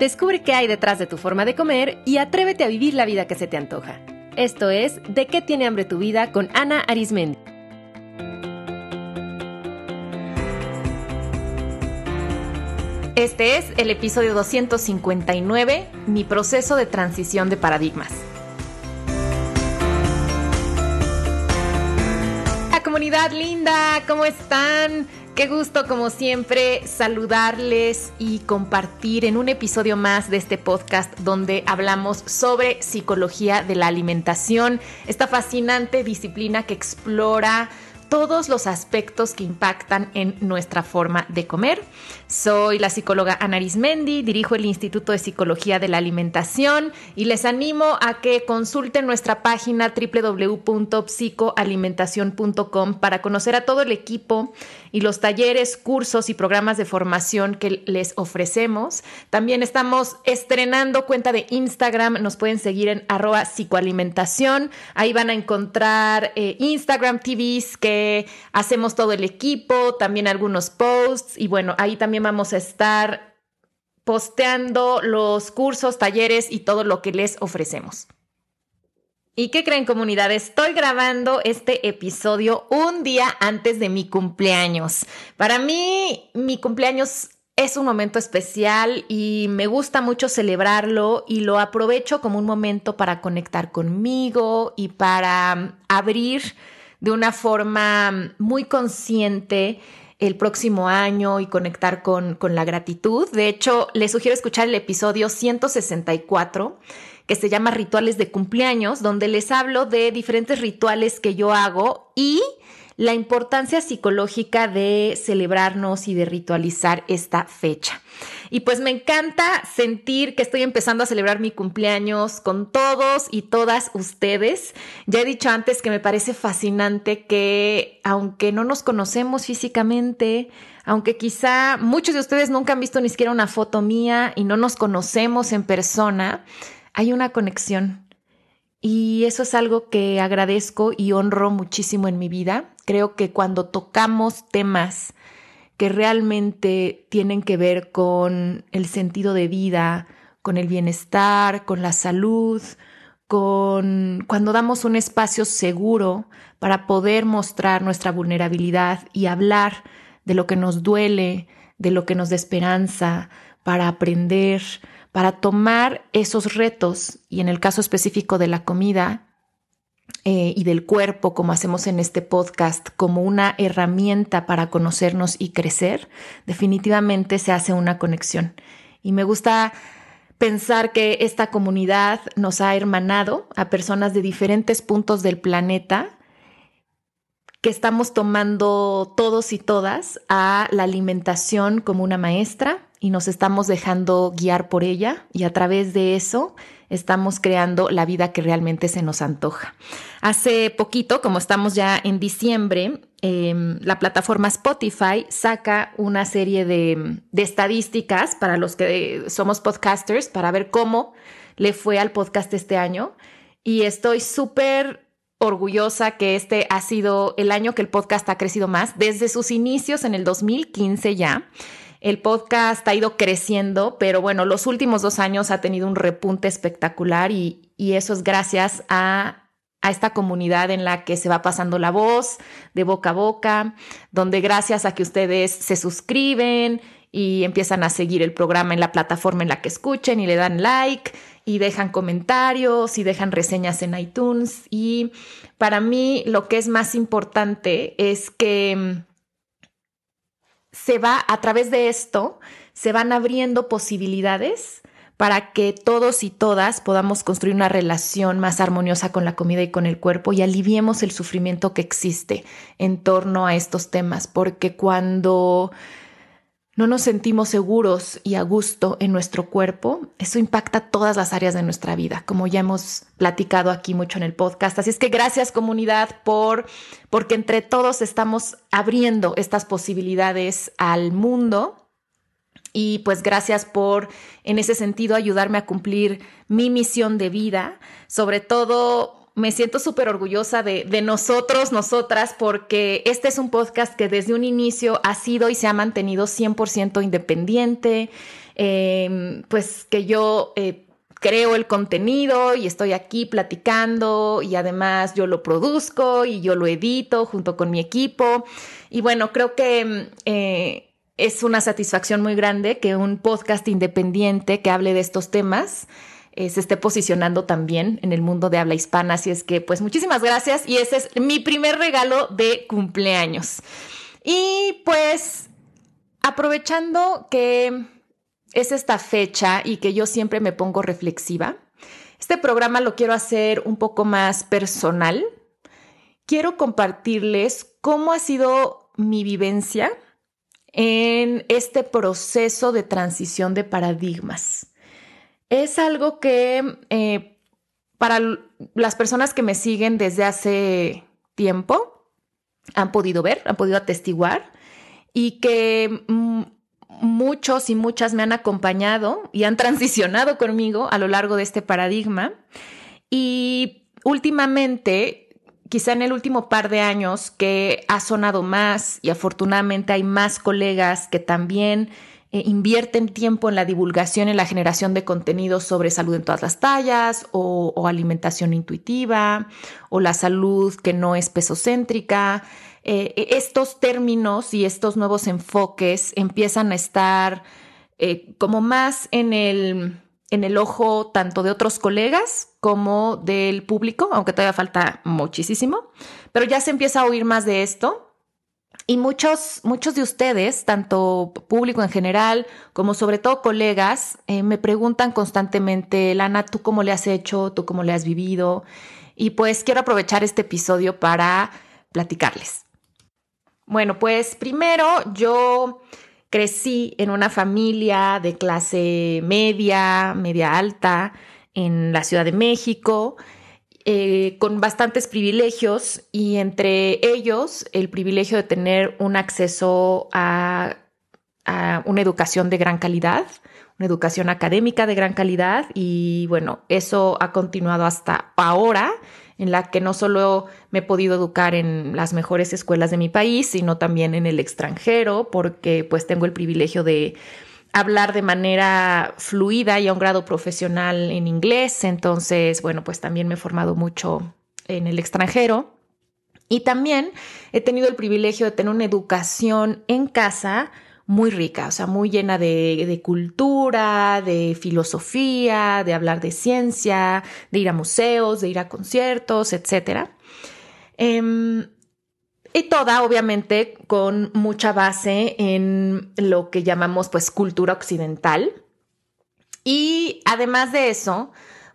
Descubre qué hay detrás de tu forma de comer y atrévete a vivir la vida que se te antoja. Esto es De qué tiene hambre tu vida con Ana Arismendi. Este es el episodio 259, mi proceso de transición de paradigmas. La comunidad linda, ¿cómo están? Qué gusto, como siempre, saludarles y compartir en un episodio más de este podcast donde hablamos sobre psicología de la alimentación, esta fascinante disciplina que explora todos los aspectos que impactan en nuestra forma de comer. Soy la psicóloga Ana Arismendi, dirijo el Instituto de Psicología de la Alimentación y les animo a que consulten nuestra página www.psicoalimentación.com para conocer a todo el equipo y los talleres, cursos y programas de formación que les ofrecemos. También estamos estrenando cuenta de Instagram, nos pueden seguir en arroba psicoalimentación. Ahí van a encontrar eh, Instagram TVs que hacemos todo el equipo, también algunos posts y bueno, ahí también vamos a estar posteando los cursos, talleres y todo lo que les ofrecemos. ¿Y qué creen comunidad? Estoy grabando este episodio un día antes de mi cumpleaños. Para mí, mi cumpleaños es un momento especial y me gusta mucho celebrarlo y lo aprovecho como un momento para conectar conmigo y para abrir de una forma muy consciente el próximo año y conectar con, con la gratitud. De hecho, les sugiero escuchar el episodio 164 que se llama Rituales de cumpleaños, donde les hablo de diferentes rituales que yo hago y la importancia psicológica de celebrarnos y de ritualizar esta fecha. Y pues me encanta sentir que estoy empezando a celebrar mi cumpleaños con todos y todas ustedes. Ya he dicho antes que me parece fascinante que aunque no nos conocemos físicamente, aunque quizá muchos de ustedes nunca han visto ni siquiera una foto mía y no nos conocemos en persona, hay una conexión. Y eso es algo que agradezco y honro muchísimo en mi vida. Creo que cuando tocamos temas que realmente tienen que ver con el sentido de vida, con el bienestar, con la salud, con cuando damos un espacio seguro para poder mostrar nuestra vulnerabilidad y hablar de lo que nos duele, de lo que nos da esperanza, para aprender, para tomar esos retos y en el caso específico de la comida eh, y del cuerpo, como hacemos en este podcast, como una herramienta para conocernos y crecer, definitivamente se hace una conexión. Y me gusta pensar que esta comunidad nos ha hermanado a personas de diferentes puntos del planeta que estamos tomando todos y todas a la alimentación como una maestra, y nos estamos dejando guiar por ella y a través de eso estamos creando la vida que realmente se nos antoja. Hace poquito, como estamos ya en diciembre, em, la plataforma Spotify saca una serie de, de estadísticas para los que somos podcasters para ver cómo le fue al podcast este año y estoy súper orgullosa que este ha sido el año que el podcast ha crecido más desde sus inicios en el 2015 ya. El podcast ha ido creciendo, pero bueno, los últimos dos años ha tenido un repunte espectacular y, eso es gracias a, a esta comunidad en la que se va pasando la voz de boca a boca, donde gracias a que ustedes se suscriben y empiezan a seguir el programa en la plataforma en la que escuchen y le dan like y dejan comentarios y dejan reseñas en iTunes. Y para mí lo que es más importante es que se va, a través de esto, se van abriendo posibilidades para que todos y todas podamos construir una relación más armoniosa con la comida y con el cuerpo y aliviemos el sufrimiento que existe en torno a estos temas, porque cuando no nos sentimos seguros y a gusto en nuestro cuerpo, eso impacta todas las áreas de nuestra vida, como ya hemos platicado aquí mucho en el podcast. Así es que gracias comunidad por porque entre todos estamos abriendo estas posibilidades al mundo. Y pues gracias por, en ese sentido, ayudarme a cumplir mi misión de vida, sobre todo me siento súper orgullosa de, nosotros, nosotras, porque este es un podcast que desde un inicio ha sido y se ha mantenido 100% independiente, em, pues que yo... Eh, creo el contenido y estoy aquí platicando y además yo lo produzco y yo lo edito junto con mi equipo. Y bueno, creo que eh, es una satisfacción muy grande que un podcast independiente que hable de estos temas eh, se esté posicionando también en el mundo de habla hispana. Así es que, pues muchísimas gracias y ese es mi primer regalo de cumpleaños. Y pues, aprovechando que es esta fecha y que yo siempre me pongo reflexiva, este programa lo quiero hacer un poco más personal. Quiero compartirles cómo ha sido mi vivencia en este proceso de transición de paradigmas es algo que eh, para las personas que me siguen desde hace tiempo han podido ver, han podido atestiguar y que muchos y muchas me han acompañado y han transicionado conmigo a lo largo de este paradigma. Y últimamente, quizá en el último par de años, que ha sonado más y afortunadamente hay más colegas que también eh, invierten tiempo en la divulgación, en la generación de contenidos sobre salud en todas las tallas o, alimentación intuitiva o la salud que no es pesocéntrica. Eh, e, estos términos y estos nuevos enfoques empiezan a estar eh, como más en el, en el ojo tanto de otros colegas como del público, aunque todavía falta muchísimo, pero ya se empieza a oír más de esto y muchos, muchos de ustedes, tanto público en general como sobre todo colegas, eh, me preguntan constantemente, Lana, ¿tú cómo le has hecho? ¿Tú cómo le has vivido? Y pues quiero aprovechar este episodio para platicarles. Bueno, pues primero yo crecí en una familia de clase media, media alta, en la Ciudad de México. Eh, con bastantes privilegios y entre ellos el privilegio de tener un acceso a, una educación de gran calidad, una educación académica de gran calidad y bueno, eso ha continuado hasta ahora en la que no solo me he podido educar en las mejores escuelas de mi país, sino también en el extranjero, porque pues tengo el privilegio de hablar de manera fluida y a un grado profesional en inglés. Entonces, bueno, pues también me he formado mucho en el extranjero. Y también he tenido el privilegio de tener una educación en casa muy rica, o sea, muy llena de, cultura, de filosofía, de hablar de ciencia, de ir a museos, de ir a conciertos, etc. Y toda, obviamente, con mucha base en lo que llamamos pues cultura occidental. Y además de eso,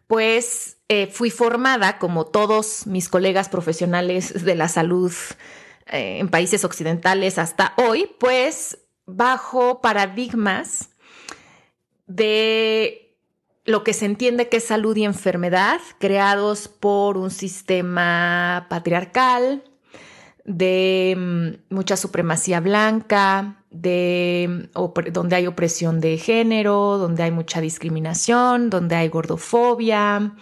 pues eh, fui formada, como todos mis colegas profesionales de la salud eh, en países occidentales hasta hoy, pues bajo paradigmas de lo que se entiende que es salud y enfermedad, creados por un sistema patriarcal, de mm, mucha supremacía blanca, de donde hay opresión de género, donde hay mucha discriminación, donde hay gordofobia,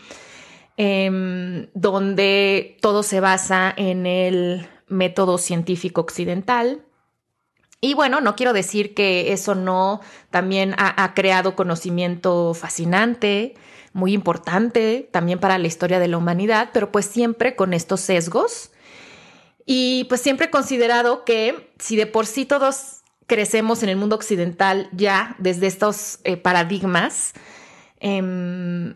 em, donde todo se basa en el método científico occidental. Y bueno, no quiero decir que eso no también ha creado conocimiento fascinante, muy importante también para la historia de la humanidad, pero pues siempre con estos sesgos y pues siempre he considerado que si de por sí todos crecemos en el mundo occidental ya desde estos eh, paradigmas, em,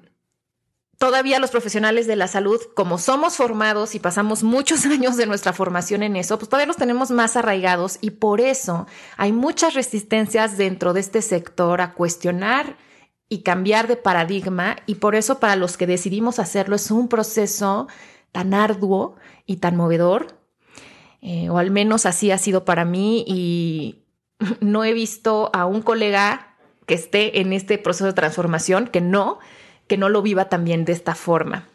todavía los profesionales de la salud, como somos formados y pasamos muchos años de nuestra formación en eso, pues todavía los tenemos más arraigados y por eso hay muchas resistencias dentro de este sector a cuestionar y cambiar de paradigma y por eso para los que decidimos hacerlo es un proceso tan arduo y tan movedor eh, o al menos así ha sido para mí y no he visto a un colega que esté en este proceso de transformación que no, que no lo viva también de esta forma.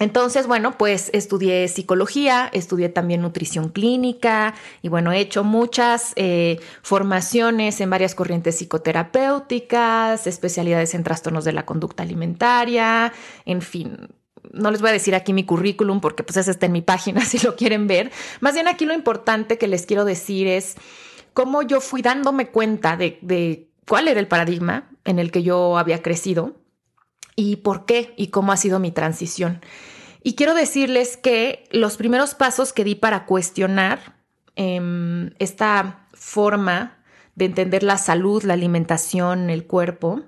Entonces, bueno, pues estudié psicología, estudié también nutrición clínica y bueno, he hecho muchas eh, formaciones en varias corrientes psicoterapéuticas, especialidades en trastornos de la conducta alimentaria, en fin, no les voy a decir aquí mi currículum porque pues ese está en mi página si lo quieren ver. Más bien aquí lo importante que les quiero decir es cómo yo fui dándome cuenta de, cuál era el paradigma en el que yo había crecido y por qué y cómo ha sido mi transición. Y quiero decirles que los primeros pasos que di para cuestionar em, esta forma de entender la salud, la alimentación, el cuerpo,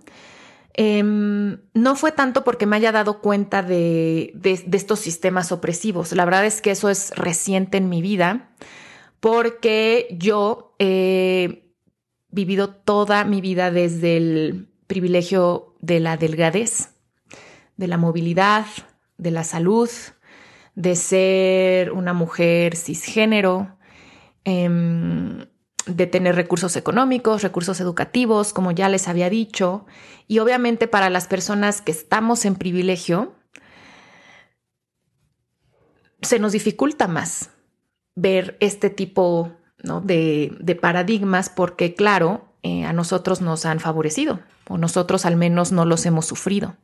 em, no fue tanto porque me haya dado cuenta de, estos sistemas opresivos. La verdad es que eso es reciente en mi vida porque yo he vivido toda mi vida desde el privilegio de la delgadez, de la movilidad, de la salud, de ser una mujer cisgénero, em, de tener recursos económicos, recursos educativos, como ya les había dicho, y obviamente para las personas que estamos en privilegio, se nos dificulta más ver este tipo de, paradigmas porque, claro, eh, a nosotros nos han favorecido o nosotros al menos no los hemos sufrido.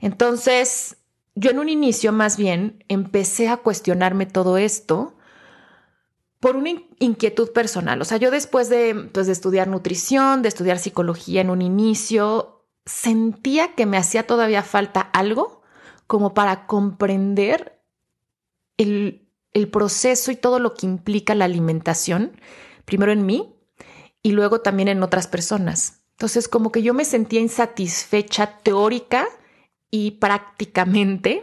Entonces, yo en un inicio más bien empecé a cuestionarme todo esto por una inquietud personal. O sea, yo después de, pues, de estudiar nutrición, de estudiar psicología en un inicio, sentía que me hacía todavía falta algo como para comprender el, el proceso y todo lo que implica la alimentación, primero en mí y luego también en otras personas. Entonces, como que yo me sentía insatisfecha teórica y prácticamente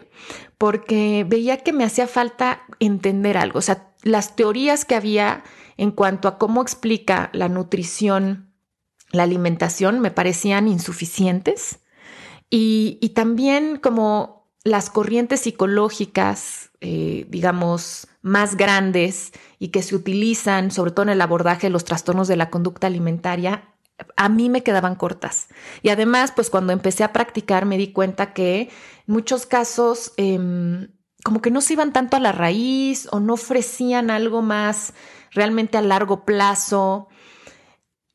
porque veía que me hacía falta entender algo. O sea, las teorías que había en cuanto a cómo explica la nutrición, la alimentación, me parecían insuficientes. Y, también como las corrientes psicológicas, eh, digamos, más grandes y que se utilizan sobre todo en el abordaje de los trastornos de la conducta alimentaria, a mí me quedaban cortas. Y además, pues cuando empecé a practicar me di cuenta que en muchos casos em, como que no se iban tanto a la raíz o no ofrecían algo más realmente a largo plazo.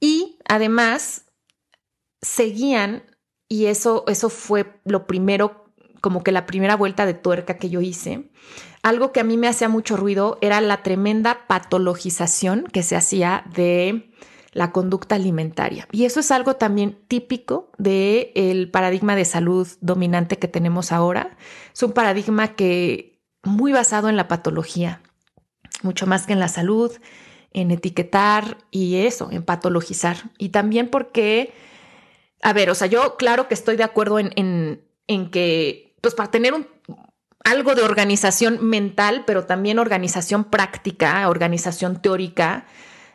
Y además seguían, y eso, eso fue lo primero, como que la primera vuelta de tuerca que yo hice, algo que a mí me hacía mucho ruido era la tremenda patologización que se hacía de la conducta alimentaria. Y eso es algo también típico del el paradigma de salud dominante que tenemos ahora. Es un paradigma que muy basado en la patología, mucho más que en la salud, en etiquetar y eso, en patologizar. Y también porque, a ver, o sea, yo claro que estoy de acuerdo en, en, que, pues para tener un, algo de organización mental, pero también organización práctica, organización teórica,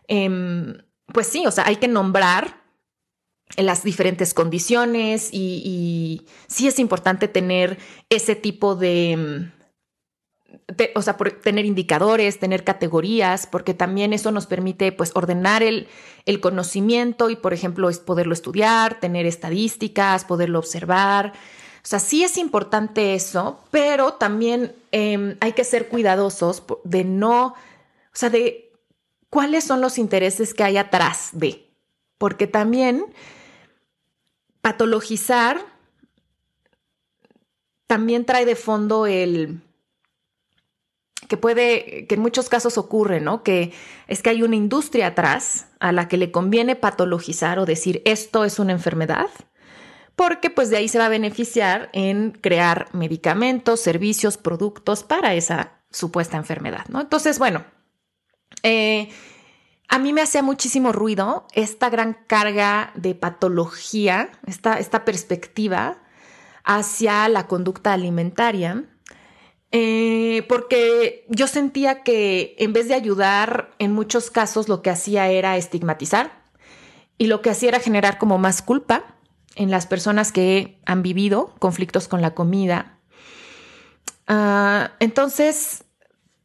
eh, pues sí, o sea, hay que nombrar las diferentes condiciones y, sí es importante tener ese tipo de, o sea, tener indicadores, tener categorías, porque también eso nos permite pues ordenar el, el conocimiento y, por ejemplo, poderlo estudiar, tener estadísticas, poderlo observar. O sea, sí es importante eso, pero también em, hay que ser cuidadosos de no, o sea, de cuáles son los intereses que hay atrás de. Porque también patologizar también trae de fondo el que puede, que en muchos casos ocurre, ¿no? Que es que hay una industria atrás a la que le conviene patologizar o decir esto es una enfermedad, porque pues de ahí se va a beneficiar en crear medicamentos, servicios, productos para esa supuesta enfermedad, ¿no? Entonces, bueno, eh, a mí me hacía muchísimo ruido esta gran carga de patología, esta, esta perspectiva hacia la conducta alimentaria, eh, porque yo sentía que en vez de ayudar, en muchos casos lo que hacía era estigmatizar y lo que hacía era generar como más culpa en las personas que han vivido conflictos con la comida. Ah, entonces,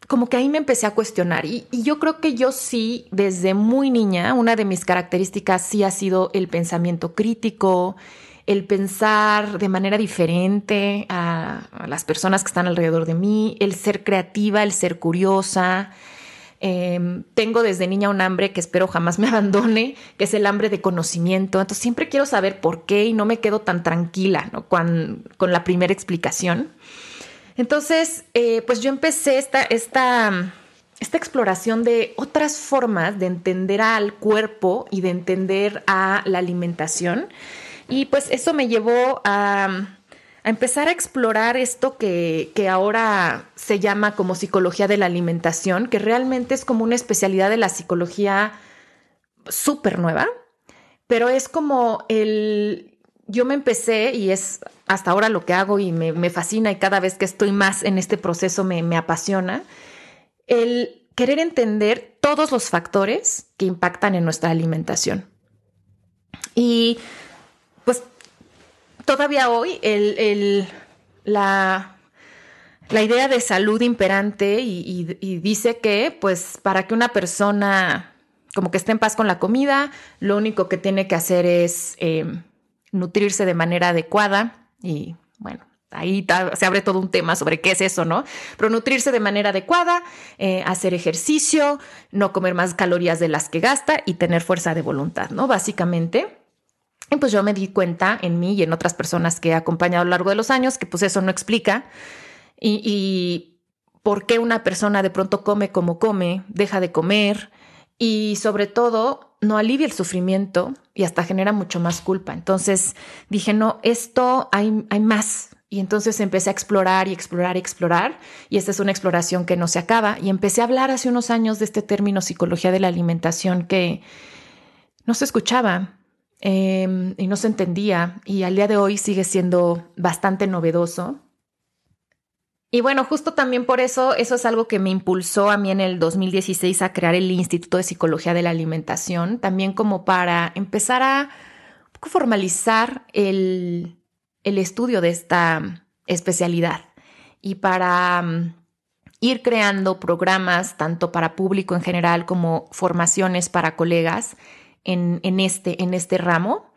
como que ahí me empecé a cuestionar y, yo creo que yo sí, desde muy niña, una de mis características sí ha sido el pensamiento crítico, el pensar de manera diferente a, las personas que están alrededor de mí, el ser creativa, el ser curiosa. Em, tengo desde niña un hambre que espero jamás me abandone, que es el hambre de conocimiento. Entonces siempre quiero saber por qué y no me quedo tan tranquila con, con la primera explicación. Entonces, eh, pues yo empecé esta, esta, esta exploración de otras formas de entender al cuerpo y de entender a la alimentación. Y pues eso me llevó a, empezar a explorar esto que, que, ahora se llama como psicología de la alimentación, que realmente es como una especialidad de la psicología súper nueva, pero es como el... Yo me empecé y es hasta ahora lo que hago y me, fascina y cada vez que estoy más en este proceso me, me apasiona, el querer entender todos los factores que impactan en nuestra alimentación. Y pues todavía hoy el, la, la, idea de salud imperante y, dice que pues para que una persona como que esté en paz con la comida, lo único que tiene que hacer es eh, nutrirse de manera adecuada, y bueno, ahí se abre todo un tema sobre qué es eso, ¿no? Pero nutrirse de manera adecuada, eh, hacer ejercicio, no comer más calorías de las que gasta y tener fuerza de voluntad, ¿no? Básicamente. Y pues yo me di cuenta en mí y en otras personas que he acompañado a lo largo de los años que pues eso no explica. Y, y por qué una persona de pronto come como come, deja de comer y sobre todo no alivia el sufrimiento y hasta genera mucho más culpa. Entonces dije, no, esto hay, hay más. Y entonces empecé a explorar y explorar y explorar. Y esta es una exploración que no se acaba. Y empecé a hablar hace unos años de este término psicología de la alimentación que no se escuchaba em, y no se entendía. Y al día de hoy sigue siendo bastante novedoso. Y bueno, justo también por eso, eso es algo que me impulsó a mí en el 2016 a crear el Instituto de Psicología de la Alimentación, también como para empezar a formalizar el, el estudio de esta especialidad y para mm, ir creando programas tanto para público en general como formaciones para colegas en, en, este, en este ramo.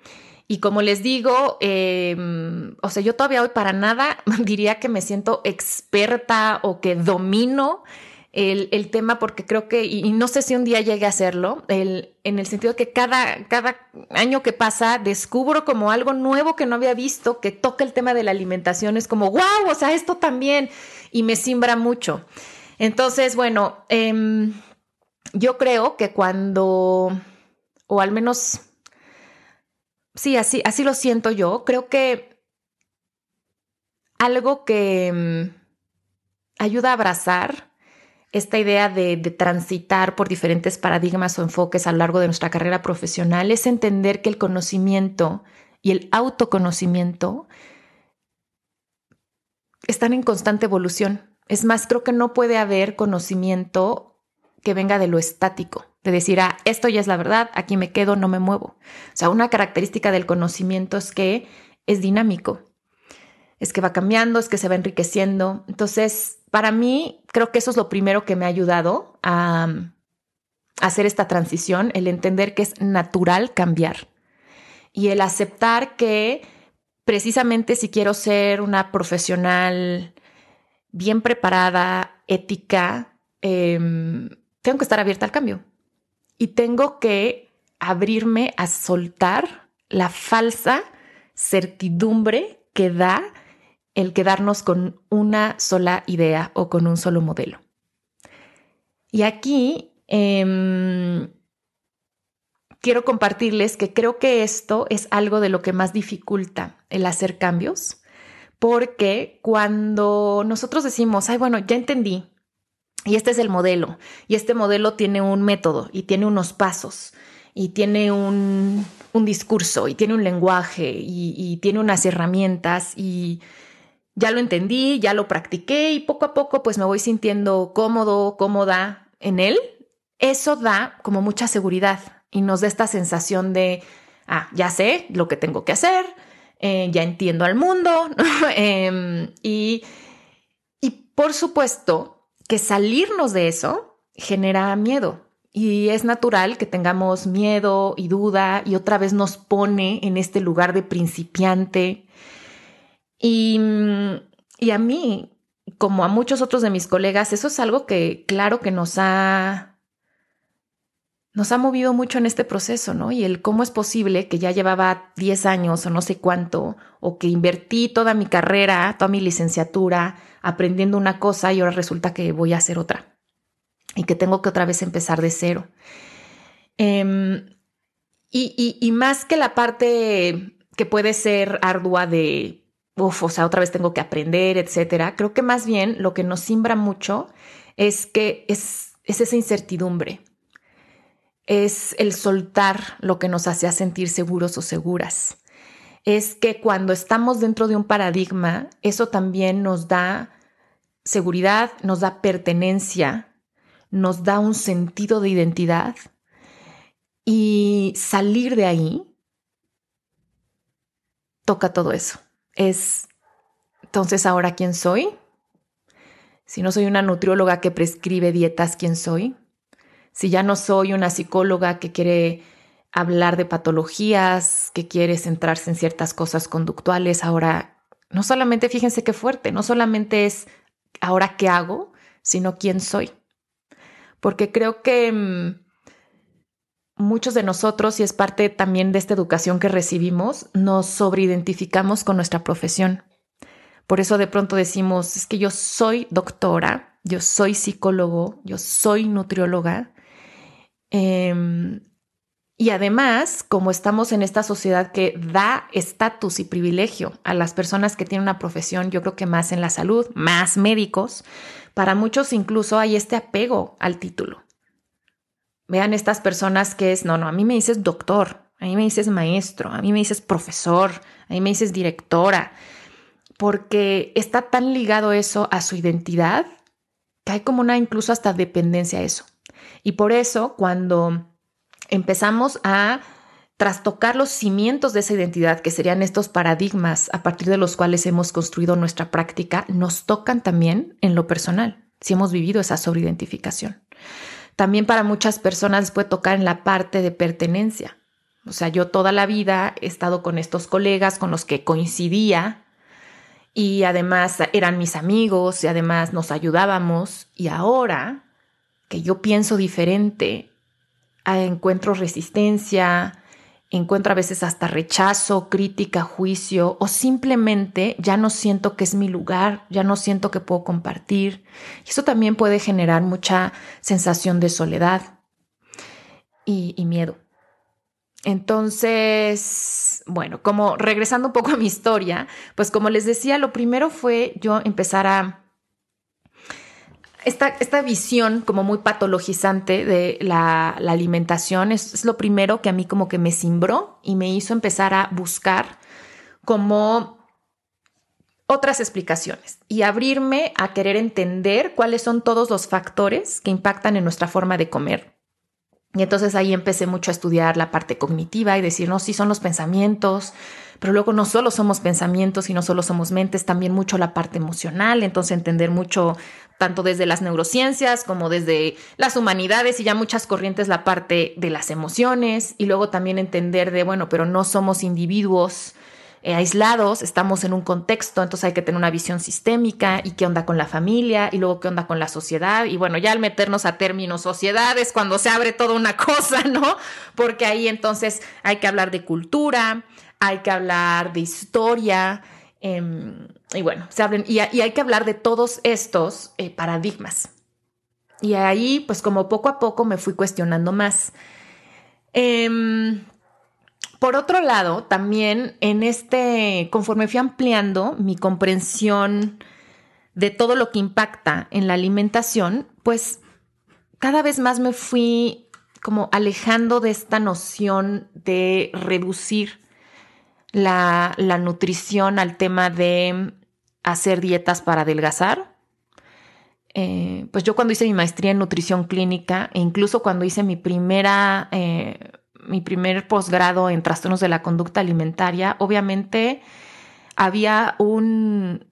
Y como les digo, em, o sea, yo todavía hoy para nada diría que me siento experta o que domino el, tema porque creo que, y, no sé si un día llegue a hacerlo, el, en el sentido que cada, cada año que pasa descubro como algo nuevo que no había visto, que toca el tema de la alimentación, es como, wow, o sea, esto también, y me simbra mucho. Entonces, bueno, em, yo creo que cuando, o al menos sí, así, así lo siento yo. Creo que algo que mm, ayuda a abrazar esta idea de, transitar por diferentes paradigmas o enfoques a lo largo de nuestra carrera profesional es entender que el conocimiento y el autoconocimiento están en constante evolución. Es más, creo que no puede haber conocimiento que venga de lo estático de decir, ah, esto ya es la verdad, aquí me quedo, no me muevo. O sea, una característica del conocimiento es que es dinámico, es que va cambiando, es que se va enriqueciendo. Entonces, para mí, creo que eso es lo primero que me ha ayudado a, hacer esta transición, el entender que es natural cambiar y el aceptar que precisamente si quiero ser una profesional bien preparada, ética, em, tengo que estar abierta al cambio y tengo que abrirme a soltar la falsa certidumbre que da el quedarnos con una sola idea o con un solo modelo. Y aquí em, quiero compartirles que creo que esto es algo de lo que más dificulta el hacer cambios, porque cuando nosotros decimos, ay, bueno, ya entendí, y este es el modelo. Y este modelo tiene un método y tiene unos pasos y tiene un, discurso y tiene un lenguaje y, tiene unas herramientas y ya lo entendí, ya lo practiqué y poco a poco pues me voy sintiendo cómodo, cómoda en él. Eso da como mucha seguridad y nos da esta sensación de, ah, ya sé lo que tengo que hacer, eh, ya entiendo al mundo em, y, y por supuesto que salirnos de eso genera miedo. Y es natural que tengamos miedo y duda y otra vez nos pone en este lugar de principiante. Y, y a mí, como a muchos otros de mis colegas, eso es algo que claro que nos ha nos ha movido mucho en este proceso, ¿no? Y el cómo es posible que ya llevaba 10 años o no sé cuánto, o que invertí toda mi carrera, toda mi licenciatura aprendiendo una cosa y ahora resulta que voy a hacer otra y que tengo que otra vez empezar de cero. Em, y, más que la parte que puede ser ardua de, uff, o sea, otra vez tengo que aprender, etcétera, creo que más bien lo que nos simbra mucho es que es esa incertidumbre es el soltar lo que nos hace sentir seguros o seguras. Es que cuando estamos dentro de un paradigma, eso también nos da seguridad, nos da pertenencia, nos da un sentido de identidad y salir de ahí toca todo eso. Es entonces ahora quién soy. Si no soy una nutrióloga que prescribe dietas, ¿quién soy? Si ya no soy una psicóloga que quiere hablar de patologías, que quiere centrarse en ciertas cosas conductuales, ahora no solamente, fíjense qué fuerte, no solamente es ahora qué hago, sino quién soy. Porque creo que mm, muchos de nosotros, y es parte también de esta educación que recibimos, nos sobreidentificamos con nuestra profesión. Por eso de pronto decimos, es que yo soy doctora, yo soy psicólogo, yo soy nutrióloga, Em, y además, como estamos en esta sociedad que da estatus y privilegio a las personas que tienen una profesión, yo creo que más en la salud, más médicos, para muchos incluso hay este apego al título. Vean estas personas que es, no, no, a mí me dices doctor, a mí me dices maestro, a mí me dices profesor, a mí me dices directora, porque está tan ligado eso a su identidad que hay como una incluso hasta dependencia a eso. Y por eso cuando empezamos a trastocar los cimientos de esa identidad, que serían estos paradigmas a partir de los cuales hemos construido nuestra práctica, nos tocan también en lo personal, si hemos vivido esa sobreidentificación. También para muchas personas puede tocar en la parte de pertenencia. O sea, yo toda la vida he estado con estos colegas con los que coincidía y además eran mis amigos y además nos ayudábamos y ahora que yo pienso diferente, ah, encuentro resistencia, encuentro a veces hasta rechazo, crítica, juicio, o simplemente ya no siento que es mi lugar, ya no siento que puedo compartir. Eso también puede generar mucha sensación de soledad y, y miedo. Entonces, bueno, como regresando un poco a mi historia, pues como les decía, lo primero fue yo empezar a esta, esta, visión como muy patologizante de la, alimentación es, lo primero que a mí como que me cimbró y me hizo empezar a buscar como otras explicaciones y abrirme a querer entender cuáles son todos los factores que impactan en nuestra forma de comer. Y entonces ahí empecé mucho a estudiar la parte cognitiva y decir, no, sí son los pensamientos, pero luego no solo somos pensamientos y no solo somos mentes, también mucho la parte emocional, entonces entender mucho tanto desde las neurociencias como desde las humanidades y ya muchas corrientes la parte de las emociones. Y luego también entender de, bueno, pero no somos individuos eh, aislados, estamos en un contexto, entonces hay que tener una visión sistémica y qué onda con la familia y luego qué onda con la sociedad. Y bueno, ya al meternos a términos sociedades, cuando se abre toda una cosa, ¿no? Porque ahí entonces hay que hablar de cultura, hay que hablar de historia, Em, y bueno, se hablen, y, hay que hablar de todos estos eh, paradigmas. Y ahí, pues como poco a poco me fui cuestionando más. Em, por otro lado, también en este, conforme fui ampliando mi comprensión de todo lo que impacta en la alimentación, pues cada vez más me fui como alejando de esta noción de reducir la, nutrición al tema de hacer dietas para adelgazar. Eh, pues yo cuando hice mi maestría en nutrición clínica e incluso cuando hice mi primera, eh, mi primer posgrado en trastornos de la conducta alimentaria, obviamente había un,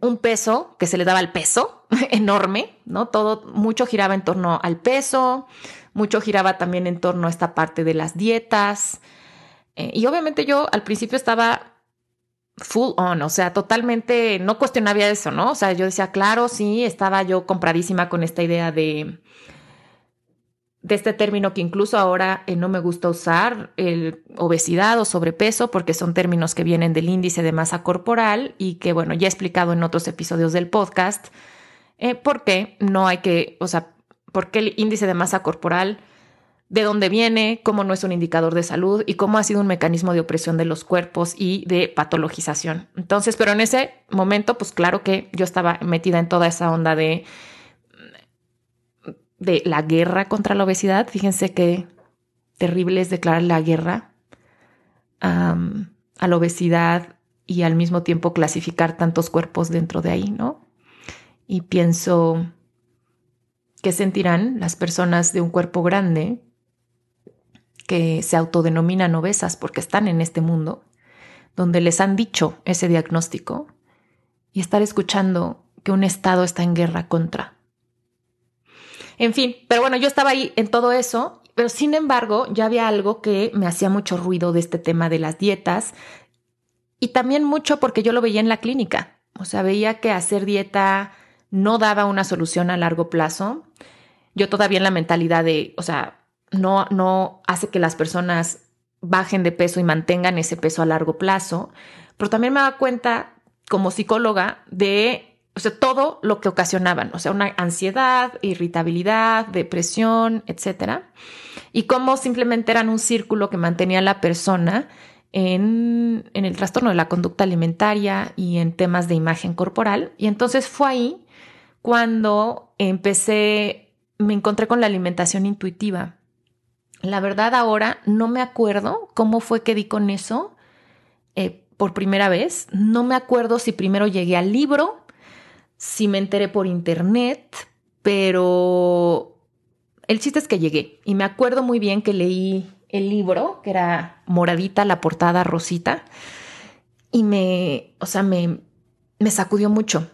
un peso que se le daba al peso enorme, ¿no? Todo, mucho giraba en torno al peso, mucho giraba también en torno a esta parte de las dietas, eh, y obviamente yo al principio estaba full on, o sea, totalmente no cuestionaba eso, ¿no? O sea, yo decía, claro, sí, estaba yo compradísima con esta idea de de este término que incluso ahora eh, no me gusta usar, el obesidad o sobrepeso, porque son términos que vienen del índice de masa corporal y que, bueno, ya he explicado en otros episodios del podcast, eh, por qué no hay que, o sea, por qué el índice de masa corporal, de dónde viene, cómo no es un indicador de salud y cómo ha sido un mecanismo de opresión de los cuerpos y de patologización. Entonces, pero en ese momento, pues claro que yo estaba metida en toda esa onda de de la guerra contra la obesidad. Fíjense qué terrible es declarar la guerra a la obesidad y al mismo tiempo clasificar tantos cuerpos dentro de ahí, ¿no? Y pienso, ¿qué sentirán las personas de un cuerpo grande que se autodenominan obesas porque están en este mundo, donde les han dicho ese diagnóstico y estar escuchando que un Estado está en guerra contra en fin, pero bueno, yo estaba ahí en todo eso, pero sin embargo, ya había algo que me hacía mucho ruido de este tema de las dietas y también mucho porque yo lo veía en la clínica. O sea, veía que hacer dieta no daba una solución a largo plazo. Yo todavía en la mentalidad de, o sea, no, no hace que las personas bajen de peso y mantengan ese peso a largo plazo, pero también me daba cuenta como psicóloga de o sea, todo lo que ocasionaban, o sea, una ansiedad, irritabilidad, depresión, etcétera. Y cómo simplemente eran un círculo que mantenía a la persona en, en, el trastorno de la conducta alimentaria y en temas de imagen corporal. Y entonces fue ahí cuando empecé, me encontré con la alimentación intuitiva. La verdad ahora no me acuerdo cómo fue que di con eso eh, por primera vez. No me acuerdo si primero llegué al libro si me enteré por internet, pero el chiste es que llegué y me acuerdo muy bien que leí el libro, que era moradita, la portada rosita, y me, o sea, me, me sacudió mucho.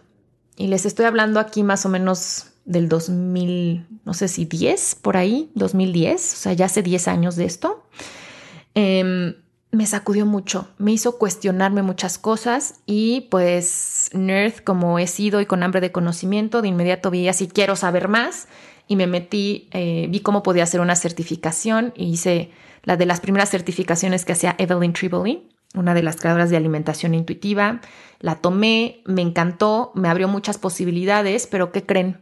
Y les estoy hablando aquí más o menos del 2000, no sé si 10, por ahí, 2010, o sea, ya hace 10 años de esto. Eh, me sacudió mucho, me hizo cuestionarme muchas cosas y pues nerd como he sido y con hambre de conocimiento, de inmediato vi así quiero saber más y me metí, eh, vi cómo podía hacer una certificación y hice la de las primeras certificaciones que hacía Evelyn Triboli, una de las creadoras de alimentación intuitiva. La tomé, me encantó, me abrió muchas posibilidades, pero ¿qué creen?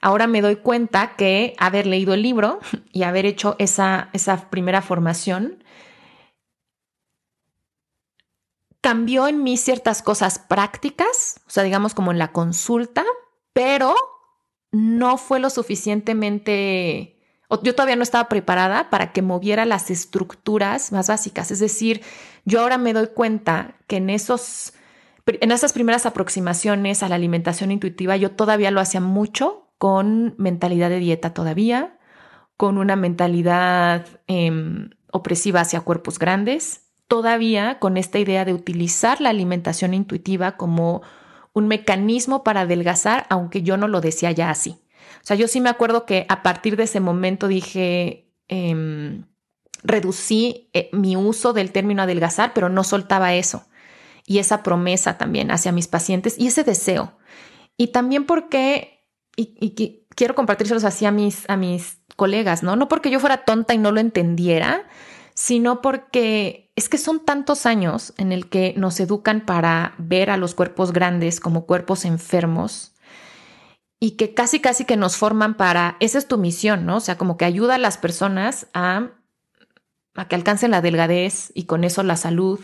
Ahora me doy cuenta que haber leído el libro y haber hecho esa, esa primera formación, cambió en mí ciertas cosas prácticas, o sea, digamos como en la consulta, pero no fue lo suficientemente, yo todavía no estaba preparada para que moviera las estructuras más básicas. Es decir, yo ahora me doy cuenta que en esos, en esas primeras aproximaciones a la alimentación intuitiva, yo todavía lo hacía mucho con mentalidad de dieta todavía, con una mentalidad em, opresiva hacia cuerpos grandes todavía con esta idea de utilizar la alimentación intuitiva como un mecanismo para adelgazar, aunque yo no lo decía ya así. O sea, yo sí me acuerdo que a partir de ese momento dije, em, reducí eh, mi uso del término adelgazar, pero no soltaba eso. Y esa promesa también hacia mis pacientes y ese deseo. Y también porque, y, quiero compartírselos así a mis, a mis colegas, ¿no? No porque yo fuera tonta y no lo entendiera, sino porque es que son tantos años en el que nos educan para ver a los cuerpos grandes como cuerpos enfermos y que casi casi que nos forman para, esa es tu misión, ¿no? O sea, como que ayuda a las personas a, a que alcancen la delgadez y con eso la salud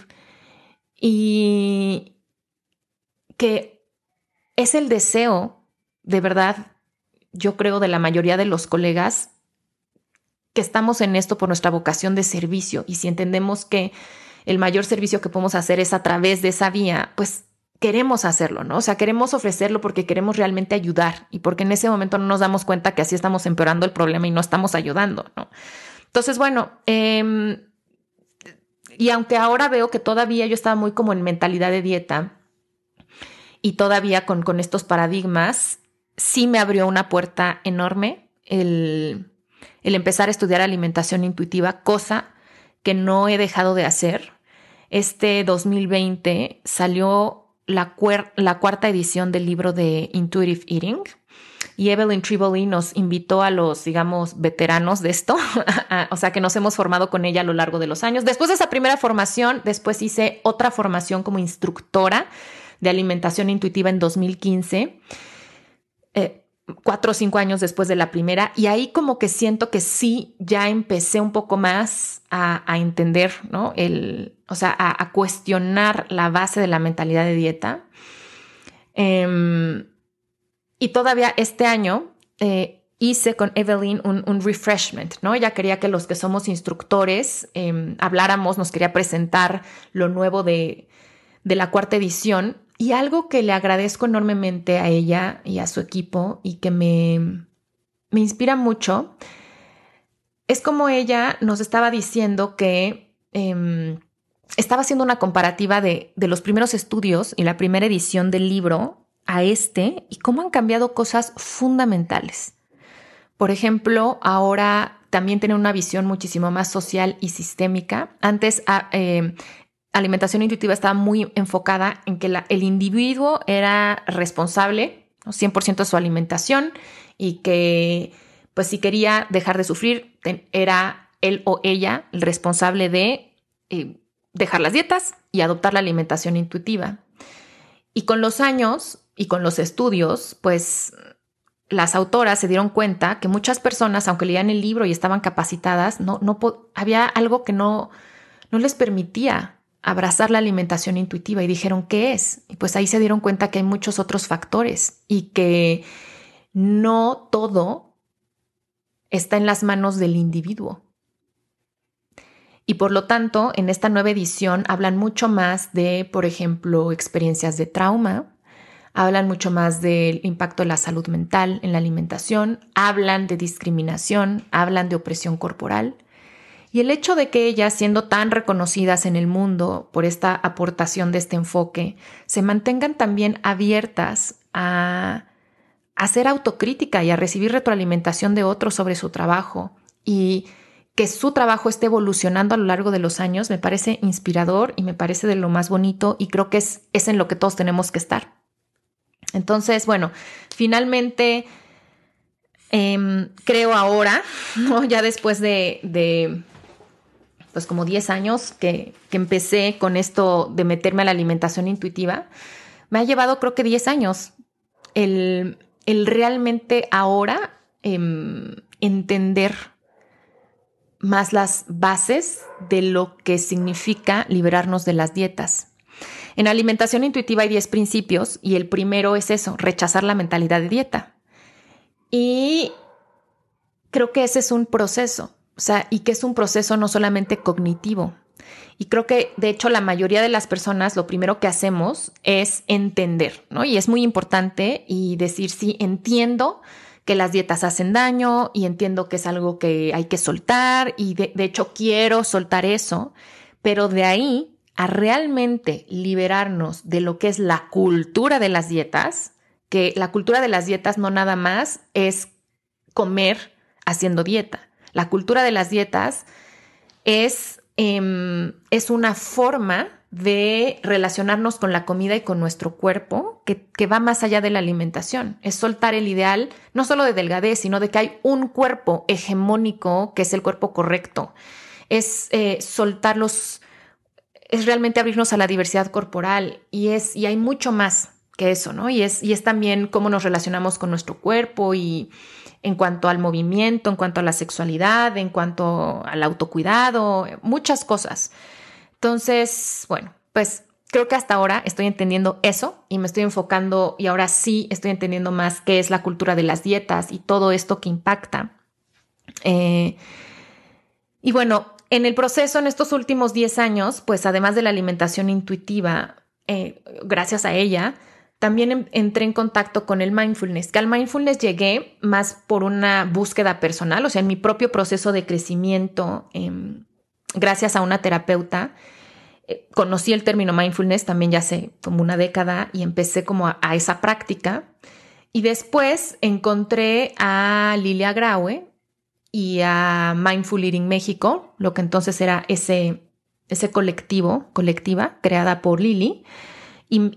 y que es el deseo, de verdad, yo creo, de la mayoría de los colegas que estamos en esto por nuestra vocación de servicio y si entendemos que el mayor servicio que podemos hacer es a través de esa vía, pues queremos hacerlo, ¿no? O sea, queremos ofrecerlo porque queremos realmente ayudar y porque en ese momento no nos damos cuenta que así estamos empeorando el problema y no estamos ayudando, ¿no? Entonces, bueno, em, y aunque ahora veo que todavía yo estaba muy como en mentalidad de dieta y todavía con, con estos paradigmas, sí me abrió una puerta enorme el el empezar a estudiar alimentación intuitiva, cosa que no he dejado de hacer. Este 2020 salió la, cuarta edición del libro de Intuitive Eating. y Evelyn Triboli nos invitó a los, digamos, veteranos de esto, o sea que nos hemos formado con ella a lo largo de los años. Después de esa primera formación, después hice otra formación como instructora de alimentación intuitiva en 2015. Eh, cuatro o cinco años después de la primera y ahí como que siento que sí ya empecé un poco más a, entender, ¿no? El, o sea, a, cuestionar la base de la mentalidad de dieta. Em, y todavía este año eh, hice con Evelyn un, refreshment, ¿no? Ella quería que los que somos instructores em, habláramos, nos quería presentar lo nuevo de, de la cuarta edición y algo que le agradezco enormemente a ella y a su equipo y que me, me inspira mucho es como ella nos estaba diciendo que em, estaba haciendo una comparativa de, de los primeros estudios y la primera edición del libro a este y cómo han cambiado cosas fundamentales. Por ejemplo, ahora también tiene una visión muchísimo más social y sistémica. Antes ah, eh, alimentación intuitiva estaba muy enfocada en que el individuo era responsable 100% de su alimentación y que pues si quería dejar de sufrir era él o ella el responsable de eh, dejar las dietas y adoptar la alimentación intuitiva. Y con los años y con los estudios, pues las autoras se dieron cuenta que muchas personas, aunque leían el libro y estaban capacitadas, no, no había algo que no, no les permitía abrazar la alimentación intuitiva y dijeron, ¿qué es? Y pues ahí se dieron cuenta que hay muchos otros factores y que no todo está en las manos del individuo. Y por lo tanto, en esta nueva edición hablan mucho más de, por ejemplo, experiencias de trauma, hablan mucho más del impacto de la salud mental en la alimentación, hablan de discriminación, hablan de opresión corporal y el hecho de que ellas, siendo tan reconocidas en el mundo por esta aportación de este enfoque, se mantengan también abiertas a hacer autocrítica y a recibir retroalimentación de otros sobre su trabajo y que su trabajo esté evolucionando a lo largo de los años me parece inspirador y me parece de lo más bonito y creo que es, en lo que todos tenemos que estar. Entonces, bueno, finalmente em, creo ahora, ¿no? ya después de pues como 10 años que, empecé con esto de meterme a la alimentación intuitiva, me ha llevado creo que 10 años el, realmente ahora em, entender más las bases de lo que significa liberarnos de las dietas. En alimentación intuitiva hay 10 principios y el primero es eso, rechazar la mentalidad de dieta. Y creo que ese es un proceso. O sea, y que es un proceso no solamente cognitivo. Y creo que, de hecho, la mayoría de las personas lo primero que hacemos es entender, ¿no? Y es muy importante y decir, sí, entiendo que las dietas hacen daño y entiendo que es algo que hay que soltar y de, de hecho quiero soltar eso, pero de ahí a realmente liberarnos de lo que es la cultura de las dietas, que la cultura de las dietas no nada más es comer haciendo dieta la cultura de las dietas es, em, es una forma de relacionarnos con la comida y con nuestro cuerpo que, va más allá de la alimentación. Es soltar el ideal, no solo de delgadez, sino de que hay un cuerpo hegemónico que es el cuerpo correcto. Es eh, soltar los, es realmente abrirnos a la diversidad corporal y, es, y hay mucho más que eso, ¿no? Y es, y es también cómo nos relacionamos con nuestro cuerpo y, en cuanto al movimiento, en cuanto a la sexualidad, en cuanto al autocuidado, muchas cosas. Entonces, bueno, pues creo que hasta ahora estoy entendiendo eso y me estoy enfocando y ahora sí estoy entendiendo más qué es la cultura de las dietas y todo esto que impacta. Eh, y bueno, en el proceso, en estos últimos 10 años, pues además de la alimentación intuitiva, eh, gracias a ella, también entré en contacto con el mindfulness, que al mindfulness llegué más por una búsqueda personal, o sea, en mi propio proceso de crecimiento, em, gracias a una terapeuta. Eh, conocí el término mindfulness también ya hace como una década y empecé como a, esa práctica. Y después encontré a Lilia Graue y a Mindful Eating México, lo que entonces era ese, ese colectivo, colectiva, creada por Lili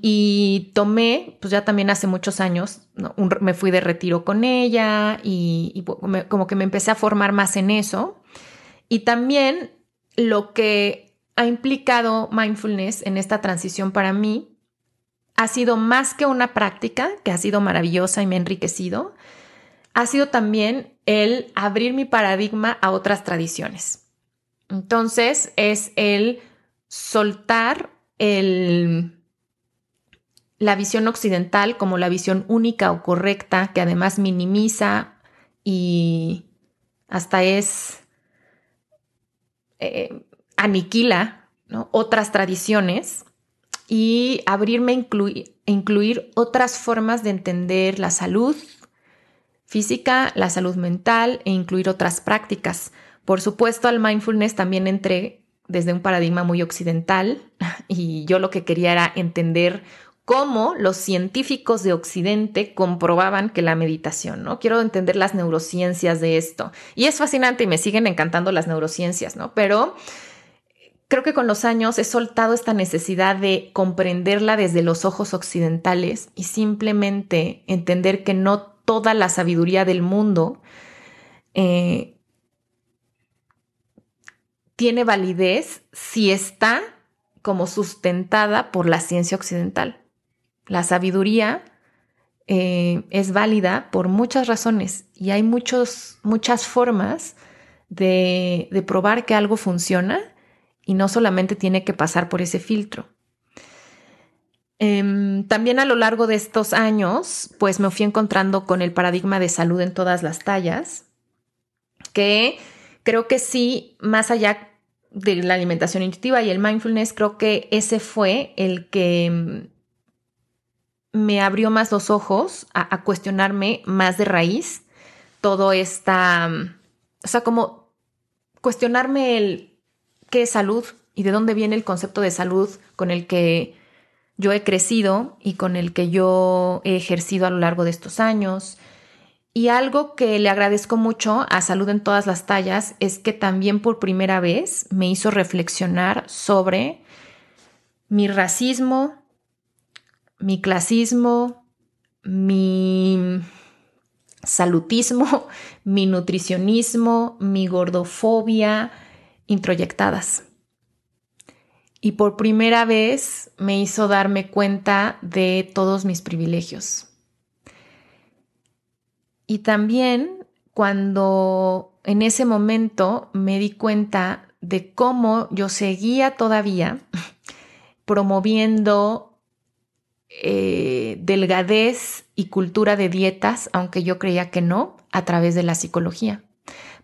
Y, tomé, pues ya también hace muchos años, me fui de retiro con ella y, como que me empecé a formar más en eso. Y también lo que ha implicado mindfulness en esta transición para mí ha sido más que una práctica que ha sido maravillosa y me ha enriquecido, ha sido también el abrir mi paradigma a otras tradiciones. Entonces es el soltar el la visión occidental como la visión única o correcta, que además minimiza y hasta es eh, aniquila otras tradiciones y abrirme a incluir otras formas de entender la salud física, la salud mental e incluir otras prácticas. Por supuesto, al mindfulness también entré desde un paradigma muy occidental y yo lo que quería era entender cómo los científicos de Occidente comprobaban que la meditación, ¿no? Quiero entender las neurociencias de esto. Y es fascinante y me siguen encantando las neurociencias, ¿no? Pero creo que con los años he soltado esta necesidad de comprenderla desde los ojos occidentales y simplemente entender que no toda la sabiduría del mundo eh, tiene validez si está como sustentada por la ciencia occidental. La sabiduría eh, es válida por muchas razones y hay muchos, muchas formas de, probar que algo funciona y no solamente tiene que pasar por ese filtro. Em, también a lo largo de estos años, pues me fui encontrando con el paradigma de salud en todas las tallas, que creo que sí, más allá de la alimentación intuitiva y el mindfulness, creo que ese fue el que me abrió más los ojos a, cuestionarme más de raíz todo esta, o sea, como cuestionarme el qué es salud y de dónde viene el concepto de salud con el que yo he crecido y con el que yo he ejercido a lo largo de estos años. Y algo que le agradezco mucho a Salud en todas las tallas es que también por primera vez me hizo reflexionar sobre mi racismo, mi clasismo, mi salutismo, mi nutricionismo, mi gordofobia introyectadas. Y por primera vez me hizo darme cuenta de todos mis privilegios. Y también cuando en ese momento me di cuenta de cómo yo seguía todavía promoviendo eh, delgadez y cultura de dietas, aunque yo creía que no, a través de la psicología.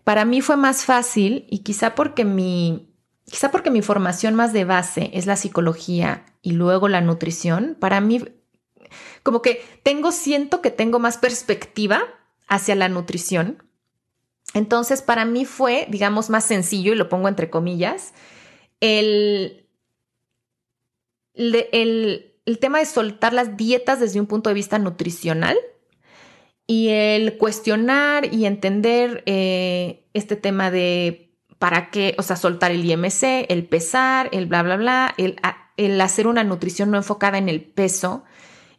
Para mí fue más fácil y quizá porque mi, quizá porque mi formación más de base es la psicología y luego la nutrición, para mí como que tengo, siento que tengo más perspectiva hacia la nutrición. Entonces, para mí fue, digamos, más sencillo, y lo pongo entre comillas, el, el el tema de soltar las dietas desde un punto de vista nutricional y el cuestionar y entender eh, este tema de para qué, o sea, soltar el IMC, el pesar, el bla, bla, bla, el, hacer una nutrición no enfocada en el peso.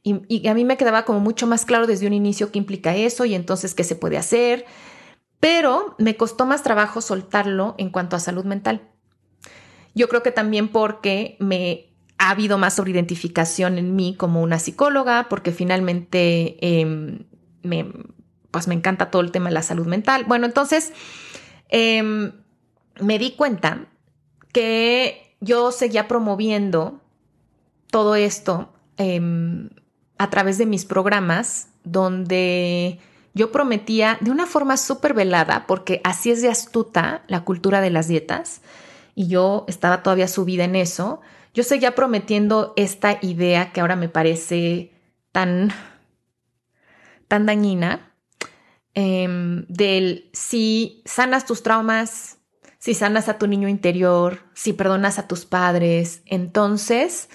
Y, y, a mí me quedaba como mucho más claro desde un inicio qué implica eso y entonces qué se puede hacer. Pero me costó más trabajo soltarlo en cuanto a salud mental. Yo creo que también porque me ha habido más sobreidentificación en mí como una psicóloga, porque finalmente em, me, pues me encanta todo el tema de la salud mental. Bueno, entonces em, me di cuenta que yo seguía promoviendo todo esto em, a través de mis programas, donde yo prometía de una forma súper velada, porque así es de astuta la cultura de las dietas, y yo estaba todavía subida en eso, yo seguía prometiendo esta idea que ahora me parece tan, tan dañina, em, del si sanas tus traumas, si sanas a tu niño interior, si perdonas a tus padres, entonces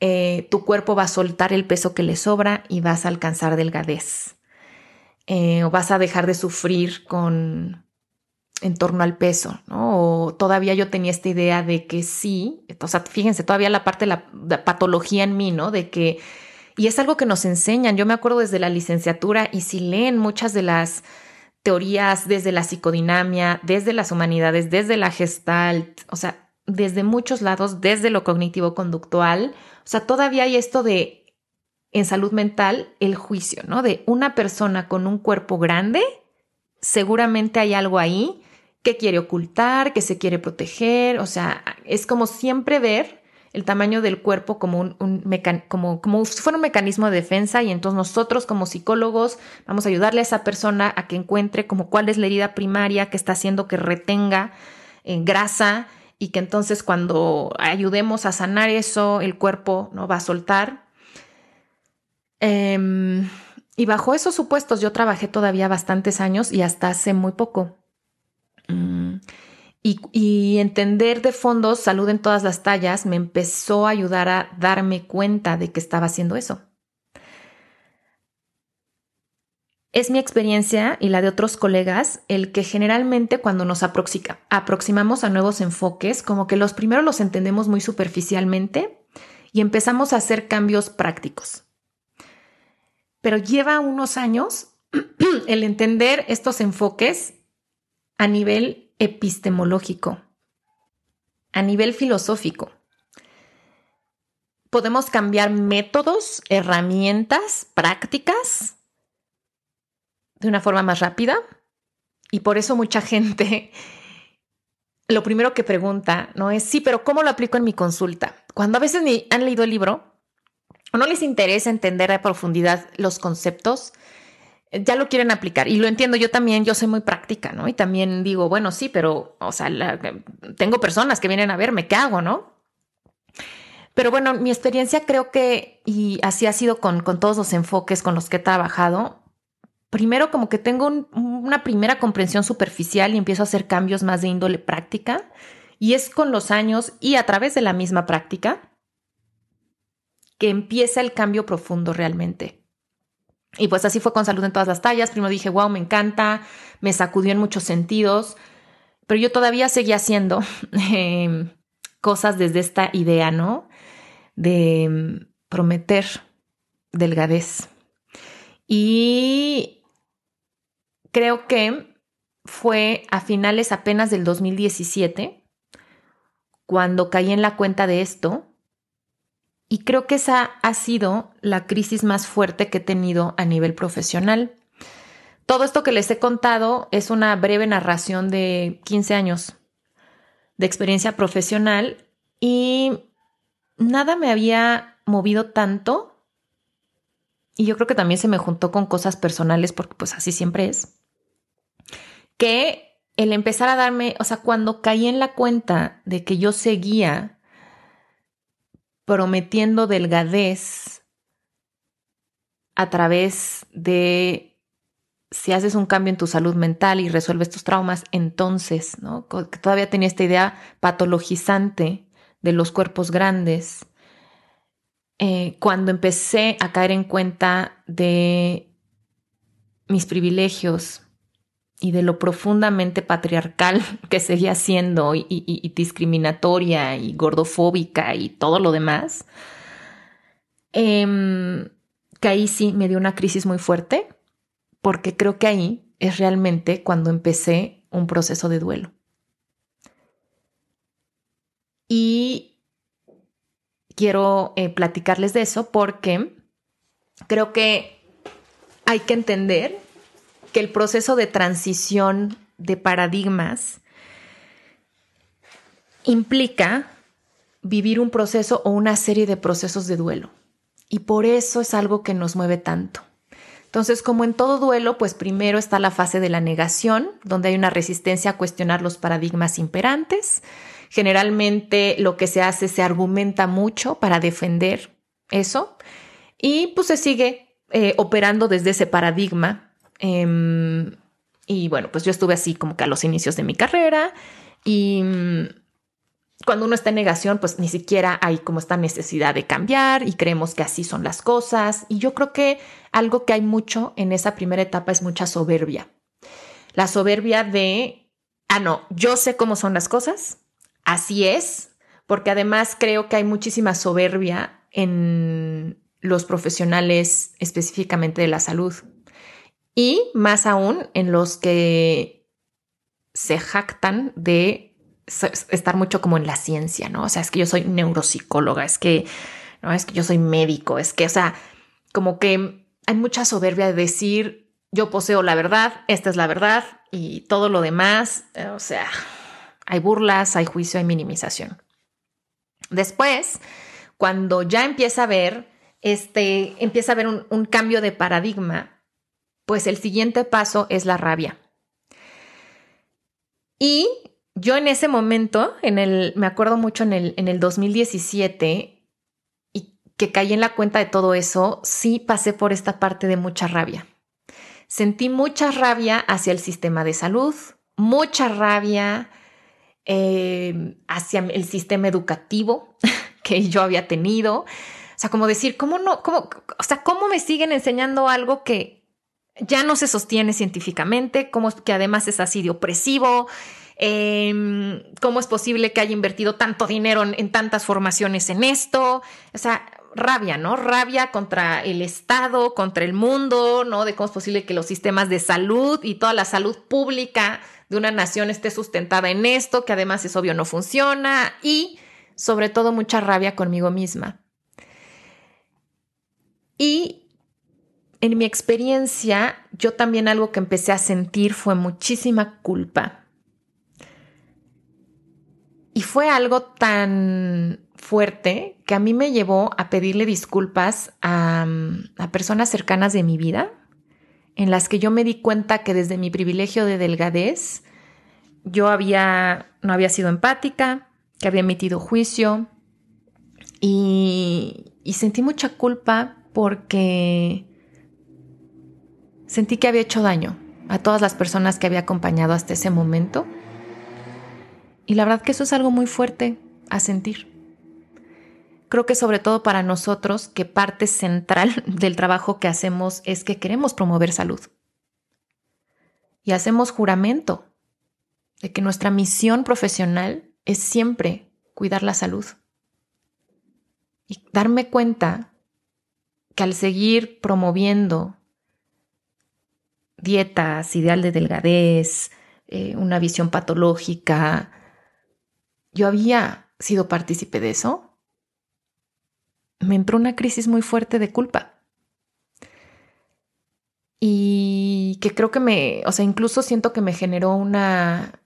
eh, tu cuerpo va a soltar el peso que le sobra y vas a alcanzar delgadez. Eh, o vas a dejar de sufrir con en torno al peso, ¿no? O todavía yo tenía esta idea de que sí, o sea, fíjense, todavía la parte de la, patología en mí, ¿no? De que, y es algo que nos enseñan, yo me acuerdo desde la licenciatura y si leen muchas de las teorías desde la psicodinamia, desde las humanidades, desde la gestalt, o sea, desde muchos lados, desde lo cognitivo-conductual, o sea, todavía hay esto de en salud mental el juicio, ¿no? De una persona con un cuerpo grande, seguramente hay algo ahí que quiere ocultar, que se quiere proteger, o sea, es como siempre ver el tamaño del cuerpo como un, como, como si fuera un mecanismo de defensa y entonces nosotros como psicólogos vamos a ayudarle a esa persona a que encuentre como cuál es la herida primaria que está haciendo que retenga eh, grasa y que entonces cuando ayudemos a sanar eso el cuerpo no va a soltar Em, y bajo esos supuestos yo trabajé todavía bastantes años y hasta hace muy poco. Mm, y, entender de fondos salud en todas las tallas me empezó a ayudar a darme cuenta de que estaba haciendo eso. Es mi experiencia y la de otros colegas el que generalmente cuando nos aproximamos a nuevos enfoques, como que los primeros los entendemos muy superficialmente y empezamos a hacer cambios prácticos pero lleva unos años el entender estos enfoques a nivel epistemológico, a nivel filosófico. Podemos cambiar métodos, herramientas, prácticas de una forma más rápida y por eso mucha gente lo primero que pregunta no es sí, pero ¿cómo lo aplico en mi consulta? Cuando a veces ni han leído el libro o no les interesa entender a profundidad los conceptos, ya lo quieren aplicar. Y lo entiendo, yo también, yo soy muy práctica, ¿no? Y también digo, bueno, sí, pero, o sea, tengo personas que vienen a verme, ¿qué hago, no? Pero bueno, mi experiencia creo que, y así ha sido con, con todos los enfoques con los que he trabajado, primero como que tengo una primera comprensión superficial y empiezo a hacer cambios más de índole práctica. Y es con los años y a través de la misma práctica que empieza el cambio profundo realmente. Y pues así fue con salud en todas las tallas. Primero dije, wow, me encanta, me sacudió en muchos sentidos, pero yo todavía seguía haciendo em, cosas desde esta idea, ¿no? De em, prometer delgadez. Y creo que fue a finales apenas del 2017 cuando caí en la cuenta de esto y creo que esa ha sido la crisis más fuerte que he tenido a nivel profesional. Todo esto que les he contado es una breve narración de 15 años de experiencia profesional y nada me había movido tanto. Y yo creo que también se me juntó con cosas personales porque pues así siempre es. Que el empezar a darme, o sea, cuando caí en la cuenta de que yo seguía prometiendo delgadez a través de si haces un cambio en tu salud mental y resuelves tus traumas, entonces, ¿no? Que todavía tenía esta idea patologizante de los cuerpos grandes. Eh, cuando empecé a caer en cuenta de mis privilegios, y de lo profundamente patriarcal que seguía siendo y, discriminatoria y gordofóbica y todo lo demás, em, que ahí sí me dio una crisis muy fuerte, porque creo que ahí es realmente cuando empecé un proceso de duelo. Y quiero eh, platicarles de eso porque creo que hay que entender que el proceso de transición de paradigmas implica vivir un proceso o una serie de procesos de duelo. Y por eso es algo que nos mueve tanto. Entonces, como en todo duelo, pues primero está la fase de la negación, donde hay una resistencia a cuestionar los paradigmas imperantes. Generalmente lo que se hace se argumenta mucho para defender eso y pues se sigue eh, operando desde ese paradigma Em, y bueno, pues yo estuve así como que a los inicios de mi carrera y mm, cuando uno está en negación, pues ni siquiera hay como esta necesidad de cambiar y creemos que así son las cosas. Y yo creo que algo que hay mucho en esa primera etapa es mucha soberbia. La soberbia de ah, no, yo sé cómo son las cosas, así es, porque además creo que hay muchísima soberbia en los profesionales específicamente de la salud y más aún en los que se jactan de estar mucho como en la ciencia, ¿no? O sea, es que yo soy neuropsicóloga, es que, no, es que yo soy médico, es que, o sea, como que hay mucha soberbia de decir, yo poseo la verdad, esta es la verdad y todo lo demás, eh, o sea, hay burlas, hay juicio, hay minimización. Después, cuando ya empieza a ver, este, empieza a haber un, un cambio de paradigma, pues el siguiente paso es la rabia. Y yo en ese momento, en el, me acuerdo mucho en el, en el 2017, y que caí en la cuenta de todo eso, sí pasé por esta parte de mucha rabia. Sentí mucha rabia hacia el sistema de salud, mucha rabia eh, hacia el sistema educativo que yo había tenido. O sea, como decir, ¿cómo no? Cómo, o sea, ¿cómo me siguen enseñando algo que ya no se sostiene científicamente? ¿Cómo que además es así de opresivo? Em, ¿Cómo es posible que haya invertido tanto dinero en, tantas formaciones en esto? O sea, rabia, ¿no? Rabia contra el Estado, contra el mundo, ¿no? De cómo es posible que los sistemas de salud y toda la salud pública de una nación esté sustentada en esto, que además es obvio no funciona y sobre todo mucha rabia conmigo misma. Y en mi experiencia, yo también algo que empecé a sentir fue muchísima culpa. Y fue algo tan fuerte que a mí me llevó a pedirle disculpas a, personas cercanas de mi vida, en las que yo me di cuenta que desde mi privilegio de delgadez, yo había, no había sido empática, que había emitido juicio y, y sentí mucha culpa porque sentí que había hecho daño a todas las personas que había acompañado hasta ese momento y la verdad que eso es algo muy fuerte a sentir. Creo que sobre todo para nosotros, que parte central del trabajo que hacemos es que queremos promover salud. Y hacemos juramento de que nuestra misión profesional es siempre cuidar la salud. Y darme cuenta que al seguir promoviendo dietas, ideal de delgadez, eh, una visión patológica, yo había sido partícipe de eso, me entró una crisis muy fuerte de culpa. Y que creo que me, o sea, incluso siento que me generó una,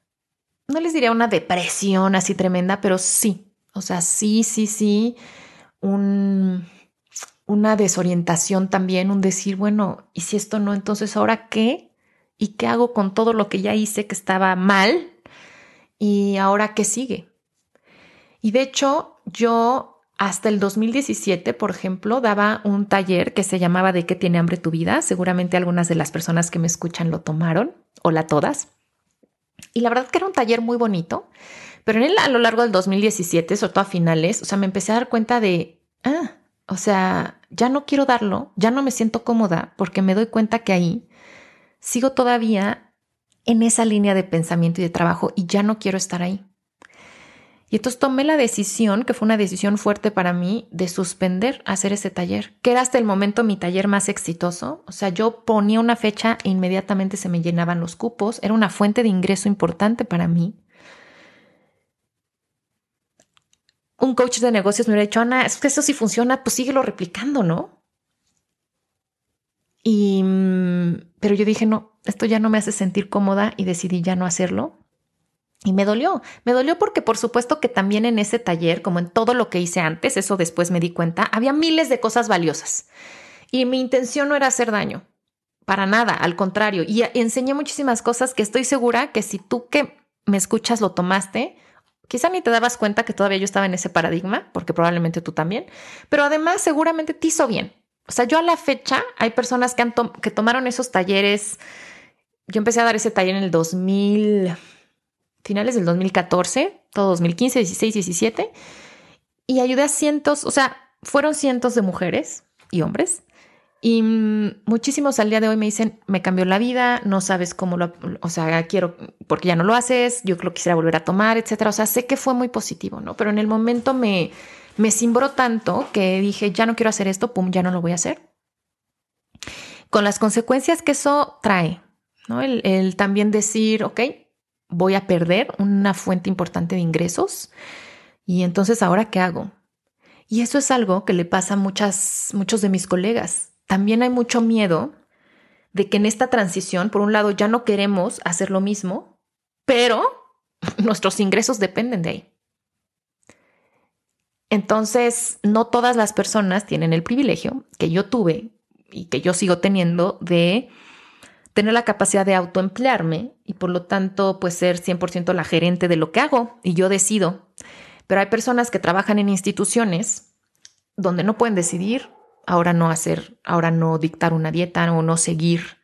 no les diría una depresión así tremenda, pero sí, o sea, sí, sí, sí, un, una desorientación también, un decir, bueno, ¿y si esto no? Entonces, ¿ahora qué? ¿Y qué hago con todo lo que ya hice que estaba mal? ¿Y ahora qué sigue? Y de hecho, yo hasta el 2017, por ejemplo, daba un taller que se llamaba ¿De qué tiene hambre tu vida? Seguramente algunas de las personas que me escuchan lo tomaron, o la todas. Y la verdad que era un taller muy bonito, pero en él a lo largo del 2017, sobre todo a finales, o sea, me empecé a dar cuenta de, ah, o sea, ya no quiero darlo, ya no me siento cómoda porque me doy cuenta que ahí sigo todavía en esa línea de pensamiento y de trabajo y ya no quiero estar ahí. Y entonces tomé la decisión, que fue una decisión fuerte para mí, de suspender hacer ese taller, que era hasta el momento mi taller más exitoso. O sea, yo ponía una fecha e inmediatamente se me llenaban los cupos. Era una fuente de ingreso importante para mí. Un coach de negocios me hubiera dicho, Ana, es que eso sí funciona, pues síguelo replicando, ¿no? Y, mm, pero yo dije, no, esto ya no me hace sentir cómoda y decidí ya no hacerlo. Y me dolió, me dolió porque por supuesto que también en ese taller, como en todo lo que hice antes, eso después me di cuenta, había miles de cosas valiosas. Y mi intención no era hacer daño, para nada, al contrario. Y enseñé muchísimas cosas que estoy segura que si tú que me escuchas lo tomaste, quizá ni te dabas cuenta que todavía yo estaba en ese paradigma, porque probablemente tú también, pero además seguramente te hizo bien. O sea, yo a la fecha hay personas que, han que tomaron esos talleres. Yo empecé a dar ese taller en el 2000 finales del 2014, todo 2015, 16, 17, y ayudé a cientos, o sea, fueron cientos de mujeres y hombres Y muchísimos al día de hoy me dicen, me cambió la vida, no sabes cómo lo, o sea, quiero, porque ya no lo haces, yo que quisiera volver a tomar, etcétera. O sea, sé que fue muy positivo, ¿no? Pero en el momento me, me cimbró tanto que dije, ya no quiero hacer esto, pum, ya no lo voy a hacer. Con las consecuencias que eso trae, ¿no? El, el también decir, ok, voy a perder una fuente importante de ingresos. Y entonces, ¿ahora qué hago? Y eso es algo que le pasa a muchas, muchos de mis colegas. También hay mucho miedo de que en esta transición, por un lado, ya no queremos hacer lo mismo, pero nuestros ingresos dependen de ahí. Entonces, no todas las personas tienen el privilegio que yo tuve y que yo sigo teniendo de tener la capacidad de autoemplearme y por lo tanto, pues ser 100% la gerente de lo que hago y yo decido. Pero hay personas que trabajan en instituciones donde no pueden decidir ahora no hacer, ahora no dictar una dieta o no seguir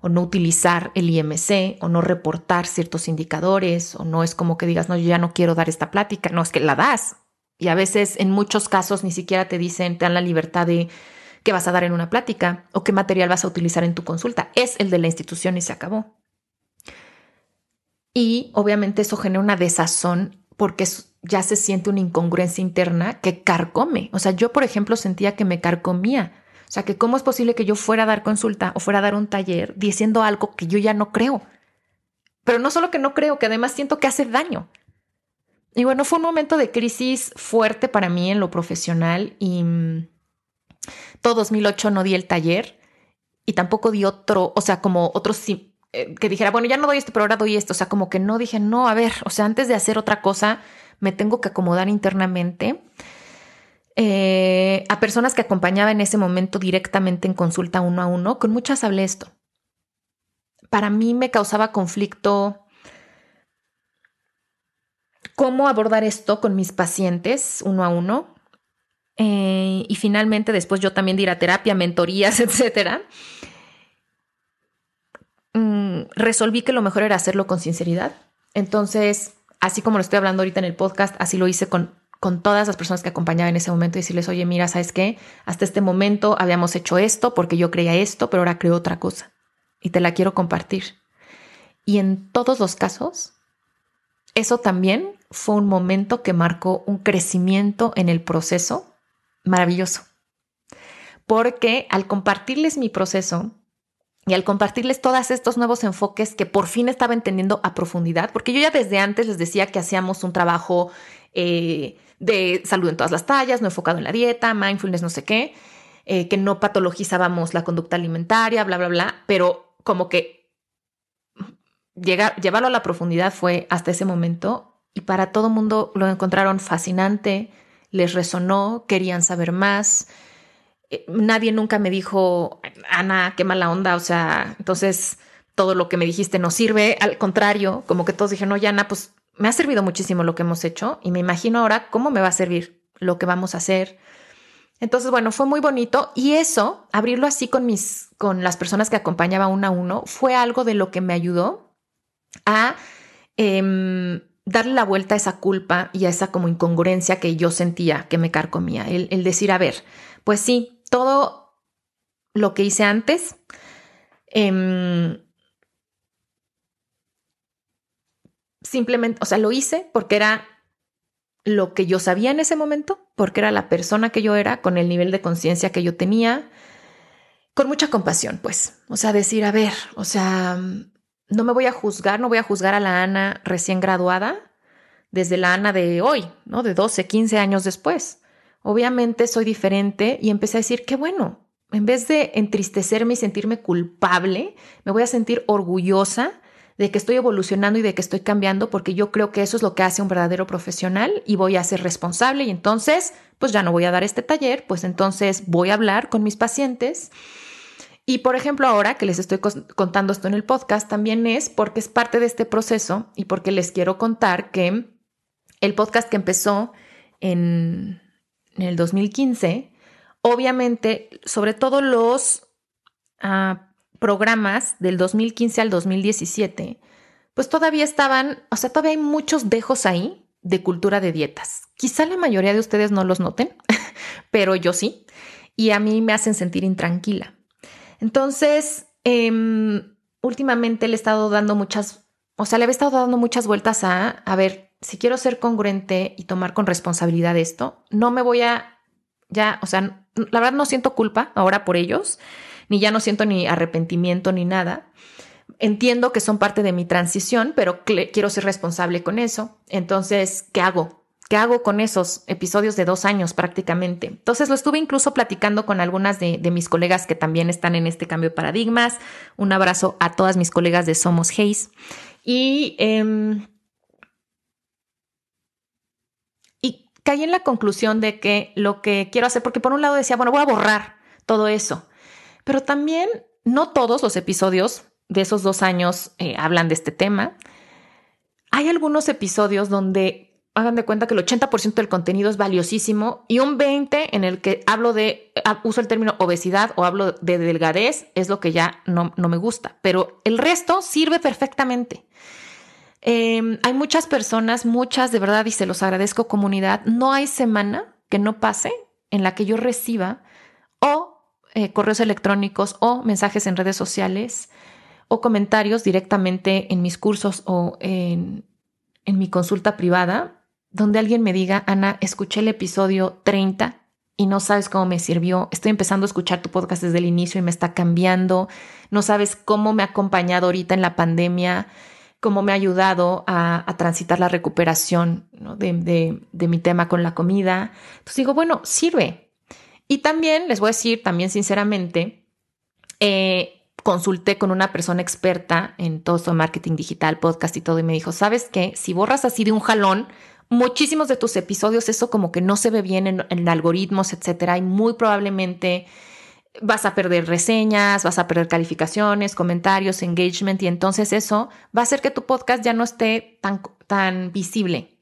o no utilizar el IMC o no reportar ciertos indicadores o no es como que digas, no, yo ya no quiero dar esta plática, no, es que la das. Y a veces en muchos casos ni siquiera te dicen, te dan la libertad de qué vas a dar en una plática o qué material vas a utilizar en tu consulta. Es el de la institución y se acabó. Y obviamente eso genera una desazón porque ya se siente una incongruencia interna que carcome. O sea, yo, por ejemplo, sentía que me carcomía. O sea, que cómo es posible que yo fuera a dar consulta o fuera a dar un taller diciendo algo que yo ya no creo. Pero no solo que no creo, que además siento que hace daño. Y bueno, fue un momento de crisis fuerte para mí en lo profesional y mm, todo 2008 no di el taller y tampoco di otro, o sea, como otros eh, que dijera, bueno, ya no doy esto, pero ahora doy esto. O sea, como que no dije, no, a ver, o sea, antes de hacer otra cosa, me tengo que acomodar internamente. Eh, a personas que acompañaba en ese momento directamente en consulta uno a uno, con muchas hablé esto. Para mí me causaba conflicto cómo abordar esto con mis pacientes uno a uno. Eh, y finalmente después yo también di a terapia, mentorías, etcétera. Mm, resolví que lo mejor era hacerlo con sinceridad. Entonces, así como lo estoy hablando ahorita en el podcast, así lo hice con, con todas las personas que acompañaba en ese momento y decirles, oye, mira, ¿sabes qué? Hasta este momento habíamos hecho esto porque yo creía esto, pero ahora creo otra cosa y te la quiero compartir. Y en todos los casos, eso también fue un momento que marcó un crecimiento en el proceso maravilloso. Porque al compartirles mi proceso, y al compartirles todos estos nuevos enfoques que por fin estaba entendiendo a profundidad, porque yo ya desde antes les decía que hacíamos un trabajo eh, de salud en todas las tallas, no enfocado en la dieta, mindfulness, no sé qué, eh, que no patologizábamos la conducta alimentaria, bla, bla, bla, pero como que llegar, llevarlo a la profundidad fue hasta ese momento y para todo mundo lo encontraron fascinante, les resonó, querían saber más. Eh, nadie nunca me dijo, Ana, qué mala onda, o sea, entonces todo lo que me dijiste no sirve, al contrario, como que todos dijeron, no, Ana, pues me ha servido muchísimo lo que hemos hecho y me imagino ahora cómo me va a servir lo que vamos a hacer. Entonces, bueno, fue muy bonito y eso, abrirlo así con mis, con las personas que acompañaba uno a uno, fue algo de lo que me ayudó a em, darle la vuelta a esa culpa y a esa como incongruencia que yo sentía que me carcomía. El, el decir, a ver, pues sí, todo lo que hice antes, em, simplemente, o sea, lo hice porque era lo que yo sabía en ese momento, porque era la persona que yo era, con el nivel de conciencia que yo tenía, con mucha compasión, pues. O sea, decir, a ver, o sea, no me voy a juzgar, no voy a juzgar a la Ana recién graduada desde la Ana de hoy, ¿no? De 12, 15 años después. Obviamente soy diferente y empecé a decir, qué bueno, en vez de entristecerme y sentirme culpable, me voy a sentir orgullosa de que estoy evolucionando y de que estoy cambiando, porque yo creo que eso es lo que hace un verdadero profesional y voy a ser responsable y entonces, pues ya no voy a dar este taller, pues entonces voy a hablar con mis pacientes. Y por ejemplo, ahora que les estoy contando esto en el podcast, también es porque es parte de este proceso y porque les quiero contar que el podcast que empezó en en el 2015, obviamente, sobre todo los ah, programas del 2015 al 2017, pues todavía estaban, o sea, todavía hay muchos dejos ahí de cultura de dietas. Quizá la mayoría de ustedes no los noten, pero yo sí. Y a mí me hacen sentir intranquila. Entonces, em, últimamente le he estado dando muchas, o sea, le he estado dando muchas vueltas a, a ver, si quiero ser congruente y tomar con responsabilidad esto, no me voy a, ya, o sea, la verdad no siento culpa ahora por ellos, ni ya no siento ni arrepentimiento ni nada. Entiendo que son parte de mi transición, pero quiero ser responsable con eso. Entonces, ¿qué hago? ¿Qué hago con esos episodios de dos años prácticamente? Entonces lo estuve incluso platicando con algunas de, mis colegas que también están en este cambio de paradigmas. Un abrazo a todas mis colegas de Somos Hayes. Y, em, y caí en la conclusión de que lo que quiero hacer, porque por un lado decía, bueno, voy a borrar todo eso, pero también no todos los episodios de esos dos años eh, hablan de este tema. Hay algunos episodios donde hagan de cuenta que el 80% del contenido es valiosísimo y un 20% en el que hablo de, ah, uso el término obesidad o hablo de delgadez, es lo que ya no, no me gusta, pero el resto sirve perfectamente. Em, hay muchas personas, muchas de verdad, y se los agradezco comunidad, no hay semana que no pase en la que yo reciba o eh, correos electrónicos o mensajes en redes sociales o comentarios directamente en mis cursos o en, en mi consulta privada donde alguien me diga, Ana, escuché el episodio 30 y no sabes cómo me sirvió. Estoy empezando a escuchar tu podcast desde el inicio y me está cambiando. No sabes cómo me ha acompañado ahorita en la pandemia, cómo me ha ayudado a, transitar la recuperación de, mi tema con la comida. Entonces digo, bueno, sirve. Y también les voy a decir, también sinceramente, eh, consulté con una persona experta en todo esto marketing digital, podcast y todo, y me dijo, ¿sabes qué? Si borras así de un jalón, muchísimos de tus episodios eso como que no se ve bien en, algoritmos, etcétera, y muy probablemente vas a perder reseñas, vas a perder calificaciones, comentarios, engagement, y entonces eso va a hacer que tu podcast ya no esté tan, tan visible.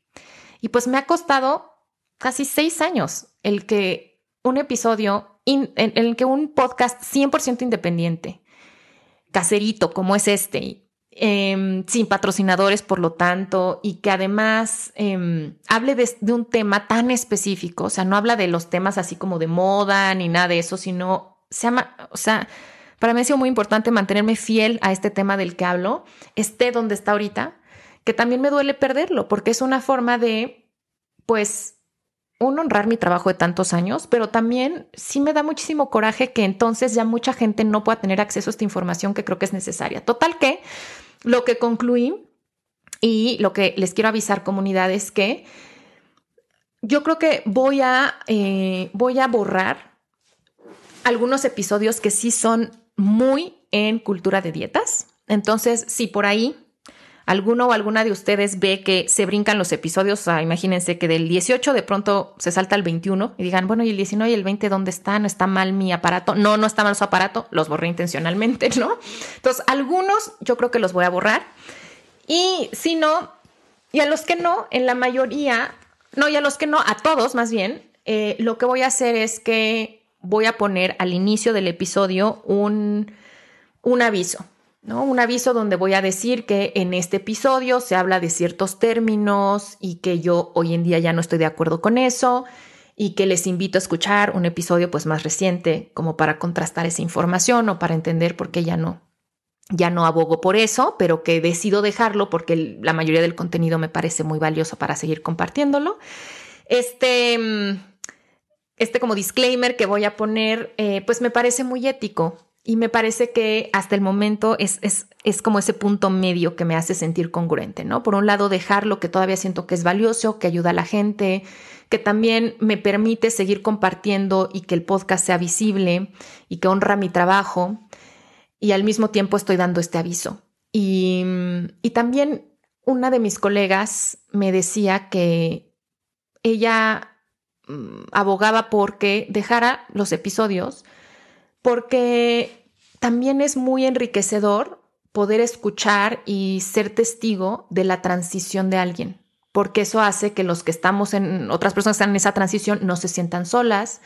Y pues me ha costado casi seis años el que un episodio, en, el que un podcast 100% independiente, caserito como es este, Em, sin patrocinadores, por lo tanto, y que además em, hable de, un tema tan específico, o sea, no habla de los temas así como de moda ni nada de eso, sino se llama, o sea, para mí ha sido muy importante mantenerme fiel a este tema del que hablo, esté donde está ahorita, que también me duele perderlo, porque es una forma de, pues, honrar mi trabajo de tantos años, pero también sí me da muchísimo coraje que entonces ya mucha gente no pueda tener acceso a esta información que creo que es necesaria. Total que lo que concluí y lo que les quiero avisar comunidad es que yo creo que voy a, eh, voy a borrar algunos episodios que sí son muy en cultura de dietas. Entonces, si por ahí alguno o alguna de ustedes ve que se brincan los episodios, imagínense que del 18 de pronto se salta al 21 y digan, bueno, ¿y el 19 y el 20 dónde están? ¿Está mal mi aparato? No, no está mal su aparato, los borré intencionalmente, ¿no? Entonces, algunos yo creo que los voy a borrar. Y si no, y a los que no, en la mayoría, no, y a los que no, a todos más bien, eh, lo que voy a hacer es que voy a poner al inicio del episodio un, un aviso. ¿no? Un aviso donde voy a decir que en este episodio se habla de ciertos términos y que yo hoy en día ya no estoy de acuerdo con eso y que les invito a escuchar un episodio pues más reciente como para contrastar esa información o para entender por qué ya no ya no abogo por eso, pero que decido dejarlo porque la mayoría del contenido me parece muy valioso para seguir compartiéndolo. Este, mm, este como disclaimer que voy a poner, eh, pues me parece muy ético y me parece que hasta el momento es, es, es, como ese punto medio que me hace sentir congruente, ¿no? Por un lado, dejar lo que todavía siento que es valioso, que ayuda a la gente, que también me permite seguir compartiendo y que el podcast sea visible y que honra mi trabajo. Y al mismo tiempo estoy dando este aviso. Y, y también una de mis colegas me decía que ella abogaba porque dejara los episodios porque también es muy enriquecedor poder escuchar y ser testigo de la transición de alguien, porque eso hace que los que estamos en, otras personas que están en esa transición no se sientan solas,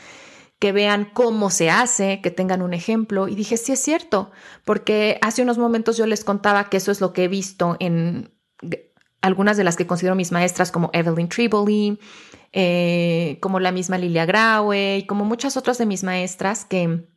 que vean cómo se hace, que tengan un ejemplo. Y dije, sí es cierto, porque hace unos momentos yo les contaba que eso es lo que he visto en algunas de las que considero mis maestras, como Evelyn Triboli, eh, como la misma Lilia Graue y como muchas otras de mis maestras que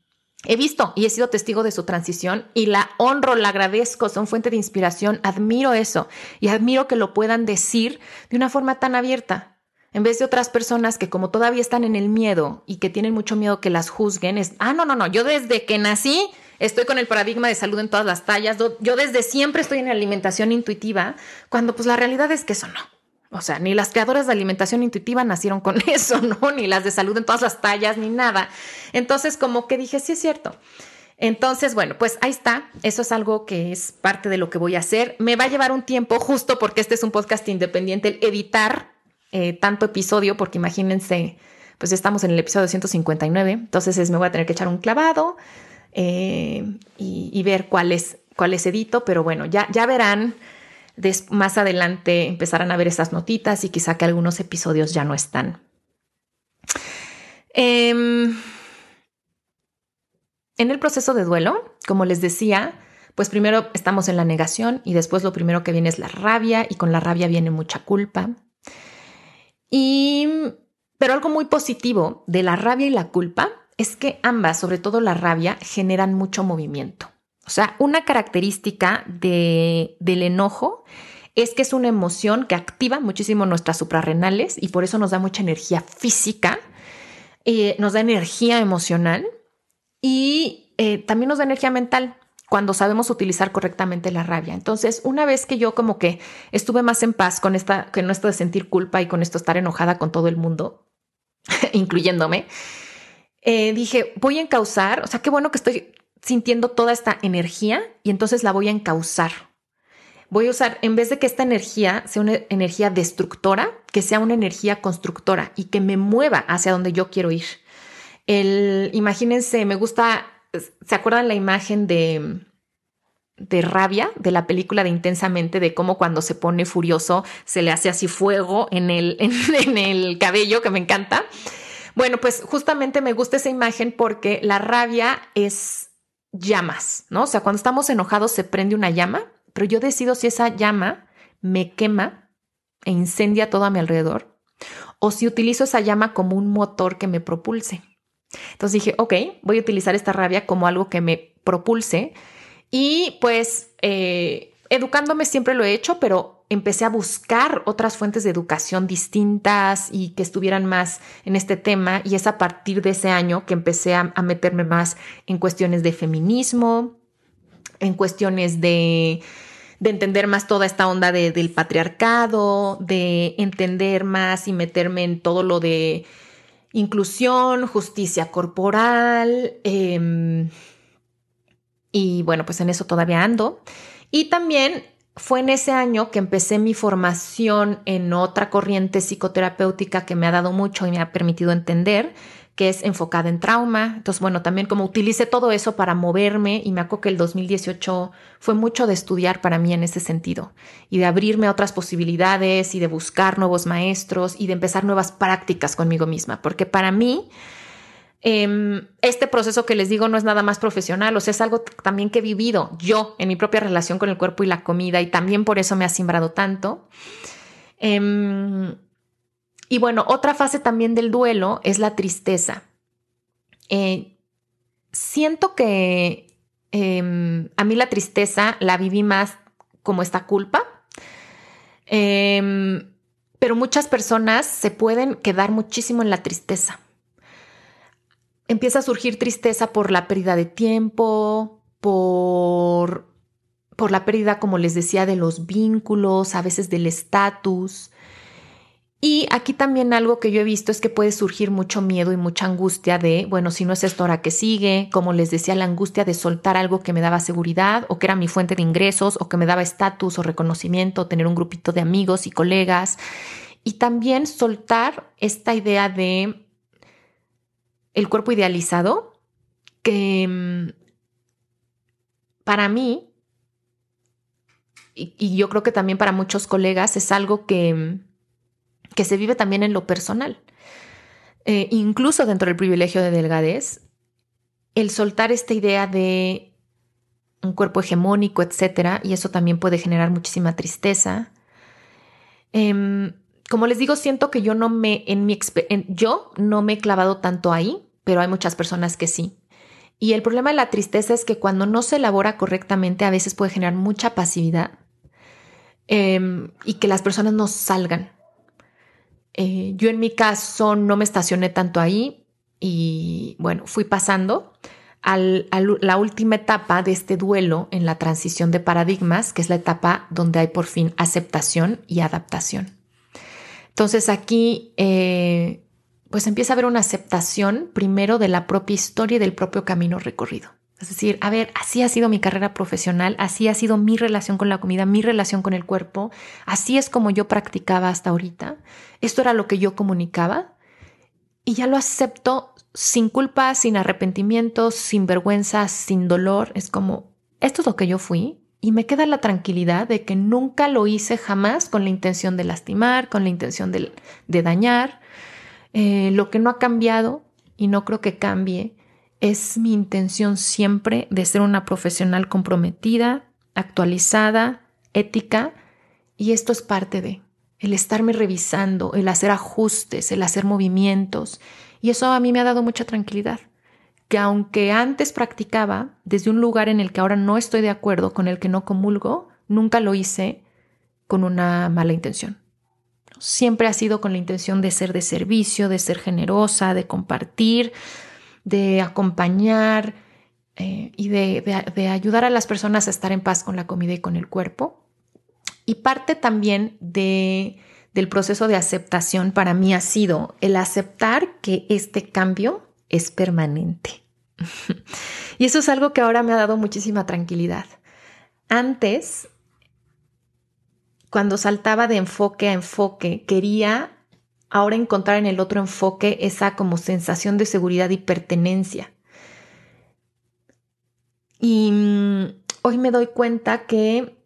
He visto y he sido testigo de su transición y la honro, la agradezco, son fuente de inspiración, admiro eso y admiro que lo puedan decir de una forma tan abierta. En vez de otras personas que como todavía están en el miedo y que tienen mucho miedo que las juzguen, es, ah, no, no, no, yo desde que nací estoy con el paradigma de salud en todas las tallas, yo desde siempre estoy en alimentación intuitiva, cuando pues la realidad es que eso no. O sea, ni las creadoras de alimentación intuitiva nacieron con eso, ¿no? Ni las de salud en todas las tallas, ni nada. Entonces, como que dije, sí es cierto. Entonces, bueno, pues ahí está. Eso es algo que es parte de lo que voy a hacer. Me va a llevar un tiempo, justo porque este es un podcast independiente, el editar eh, tanto episodio, porque imagínense, pues estamos en el episodio 159, entonces me voy a tener que echar un clavado eh, y, ver cuáles cuáles edito, pero bueno, ya, ya verán más adelante empezarán a ver esas notitas y quizá que algunos episodios ya no están. Em, en el proceso de duelo, como les decía, pues primero estamos en la negación y después lo primero que viene es la rabia y con la rabia viene mucha culpa. Y, pero algo muy positivo de la rabia y la culpa es que ambas, sobre todo la rabia, generan mucho movimiento. O sea, una característica del enojo es que es una emoción que activa muchísimo nuestras suprarrenales y por eso nos da mucha energía física, eh, nos da energía emocional y eh, también nos da energía mental cuando sabemos utilizar correctamente la rabia. Entonces, una vez que yo como que estuve más en paz con esta, con esto de sentir culpa y con esto de estar enojada con todo el mundo, incluyéndome, eh, dije, voy a encauzar, o sea, qué bueno que estoy sintiendo toda esta energía y entonces la voy a encauzar. Voy a usar, en vez de que esta energía sea una energía destructora, que sea una energía constructora y que me mueva hacia donde yo quiero ir. El, imagínense, me gusta, ¿se acuerdan la imagen de, de rabia de la película de Intensamente, de cómo cuando se pone furioso se le hace así fuego en el, en el cabello, que me encanta? Bueno, pues justamente me gusta esa imagen porque la rabia es llamas, ¿no? O sea, cuando estamos enojados se prende una llama, pero yo decido si esa llama me quema e incendia todo a mi alrededor o si utilizo esa llama como un motor que me propulse. Entonces dije, ok, voy a utilizar esta rabia como algo que me propulse y pues eh, educándome siempre lo he hecho, pero empecé a buscar otras fuentes de educación distintas y que estuvieran más en este tema y es a partir de ese año que empecé a, meterme más en cuestiones de feminismo, en cuestiones de, entender más toda esta onda del patriarcado, de entender más y meterme en todo lo de inclusión, justicia corporal. Em, y bueno, pues en eso todavía ando. Y también fue en ese año que empecé mi formación en otra corriente psicoterapéutica que me ha dado mucho y me ha permitido entender que es enfocada en trauma. Entonces, bueno, también como utilicé todo eso para moverme y me acuerdo que el 2018 fue mucho de estudiar para mí en ese sentido y de abrirme a otras posibilidades y de buscar nuevos maestros y de empezar nuevas prácticas conmigo misma, porque para mí Em, este proceso que les digo no es nada más profesional, o sea, es algo también que he vivido yo en mi propia relación con el cuerpo y la comida y también por eso me ha simbrado tanto. Em, y bueno, otra fase también del duelo es la tristeza. Eh, siento que em, a mí la tristeza la viví más como esta culpa, pero muchas personas se pueden quedar muchísimo en la tristeza empieza a surgir tristeza por la pérdida de tiempo, por, por la pérdida, como les decía, de los vínculos, a veces del estatus. Y aquí también algo que yo he visto es que puede surgir mucho miedo y mucha angustia de, bueno, si no es esto ahora que sigue, como les decía, la angustia de soltar algo que me daba seguridad o que era mi fuente de ingresos o que me daba estatus o reconocimiento, tener un grupito de amigos y colegas. Y también soltar esta idea de el cuerpo idealizado, que mm, para mí, y, yo creo que también para muchos colegas, es algo que, mm, que se vive también en lo personal. Eh, incluso dentro del privilegio de delgadez, el soltar esta idea de un cuerpo hegemónico, etcétera, y eso también puede generar muchísima tristeza. Em, como les digo, siento que yo no me, en mi yo no me he clavado tanto ahí, pero hay muchas personas que sí. Y el problema de la tristeza es que cuando no se elabora correctamente a veces puede generar mucha pasividad em, y que las personas no salgan. Eh, yo en mi caso no me estacioné tanto ahí y bueno, fui pasando a la última etapa de este duelo en la transición de paradigmas, que es la etapa donde hay por fin aceptación y adaptación. Entonces aquí eh, pues empieza a haber una aceptación primero de la propia historia y del propio camino recorrido. Es decir, a ver, así ha sido mi carrera profesional, así ha sido mi relación con la comida, mi relación con el cuerpo, así es como yo practicaba hasta ahorita, esto era lo que yo comunicaba y ya lo acepto sin culpa, sin arrepentimiento, sin vergüenza, sin dolor. Es como, esto es lo que yo fui y me queda la tranquilidad de que nunca lo hice jamás con la intención de lastimar, con la intención de, dañar. Eh, lo que no ha cambiado y no creo que cambie es mi intención siempre de ser una profesional comprometida, actualizada, ética y esto es parte de el estarme revisando, el hacer ajustes, el hacer movimientos y eso a mí me ha dado mucha tranquilidad, que aunque antes practicaba desde un lugar en el que ahora no estoy de acuerdo, con el que no comulgo, nunca lo hice con una mala intención. Siempre ha sido con la intención de ser de servicio, de ser generosa, de compartir, de acompañar eh, y de, de ayudar a las personas a estar en paz con la comida y con el cuerpo. Y parte también de del proceso de aceptación para mí ha sido el aceptar que este cambio es permanente. y eso es algo que ahora me ha dado muchísima tranquilidad. Antes, cuando saltaba de enfoque a enfoque, quería ahora encontrar en el otro enfoque esa como sensación de seguridad y pertenencia. Y mm, hoy me doy cuenta que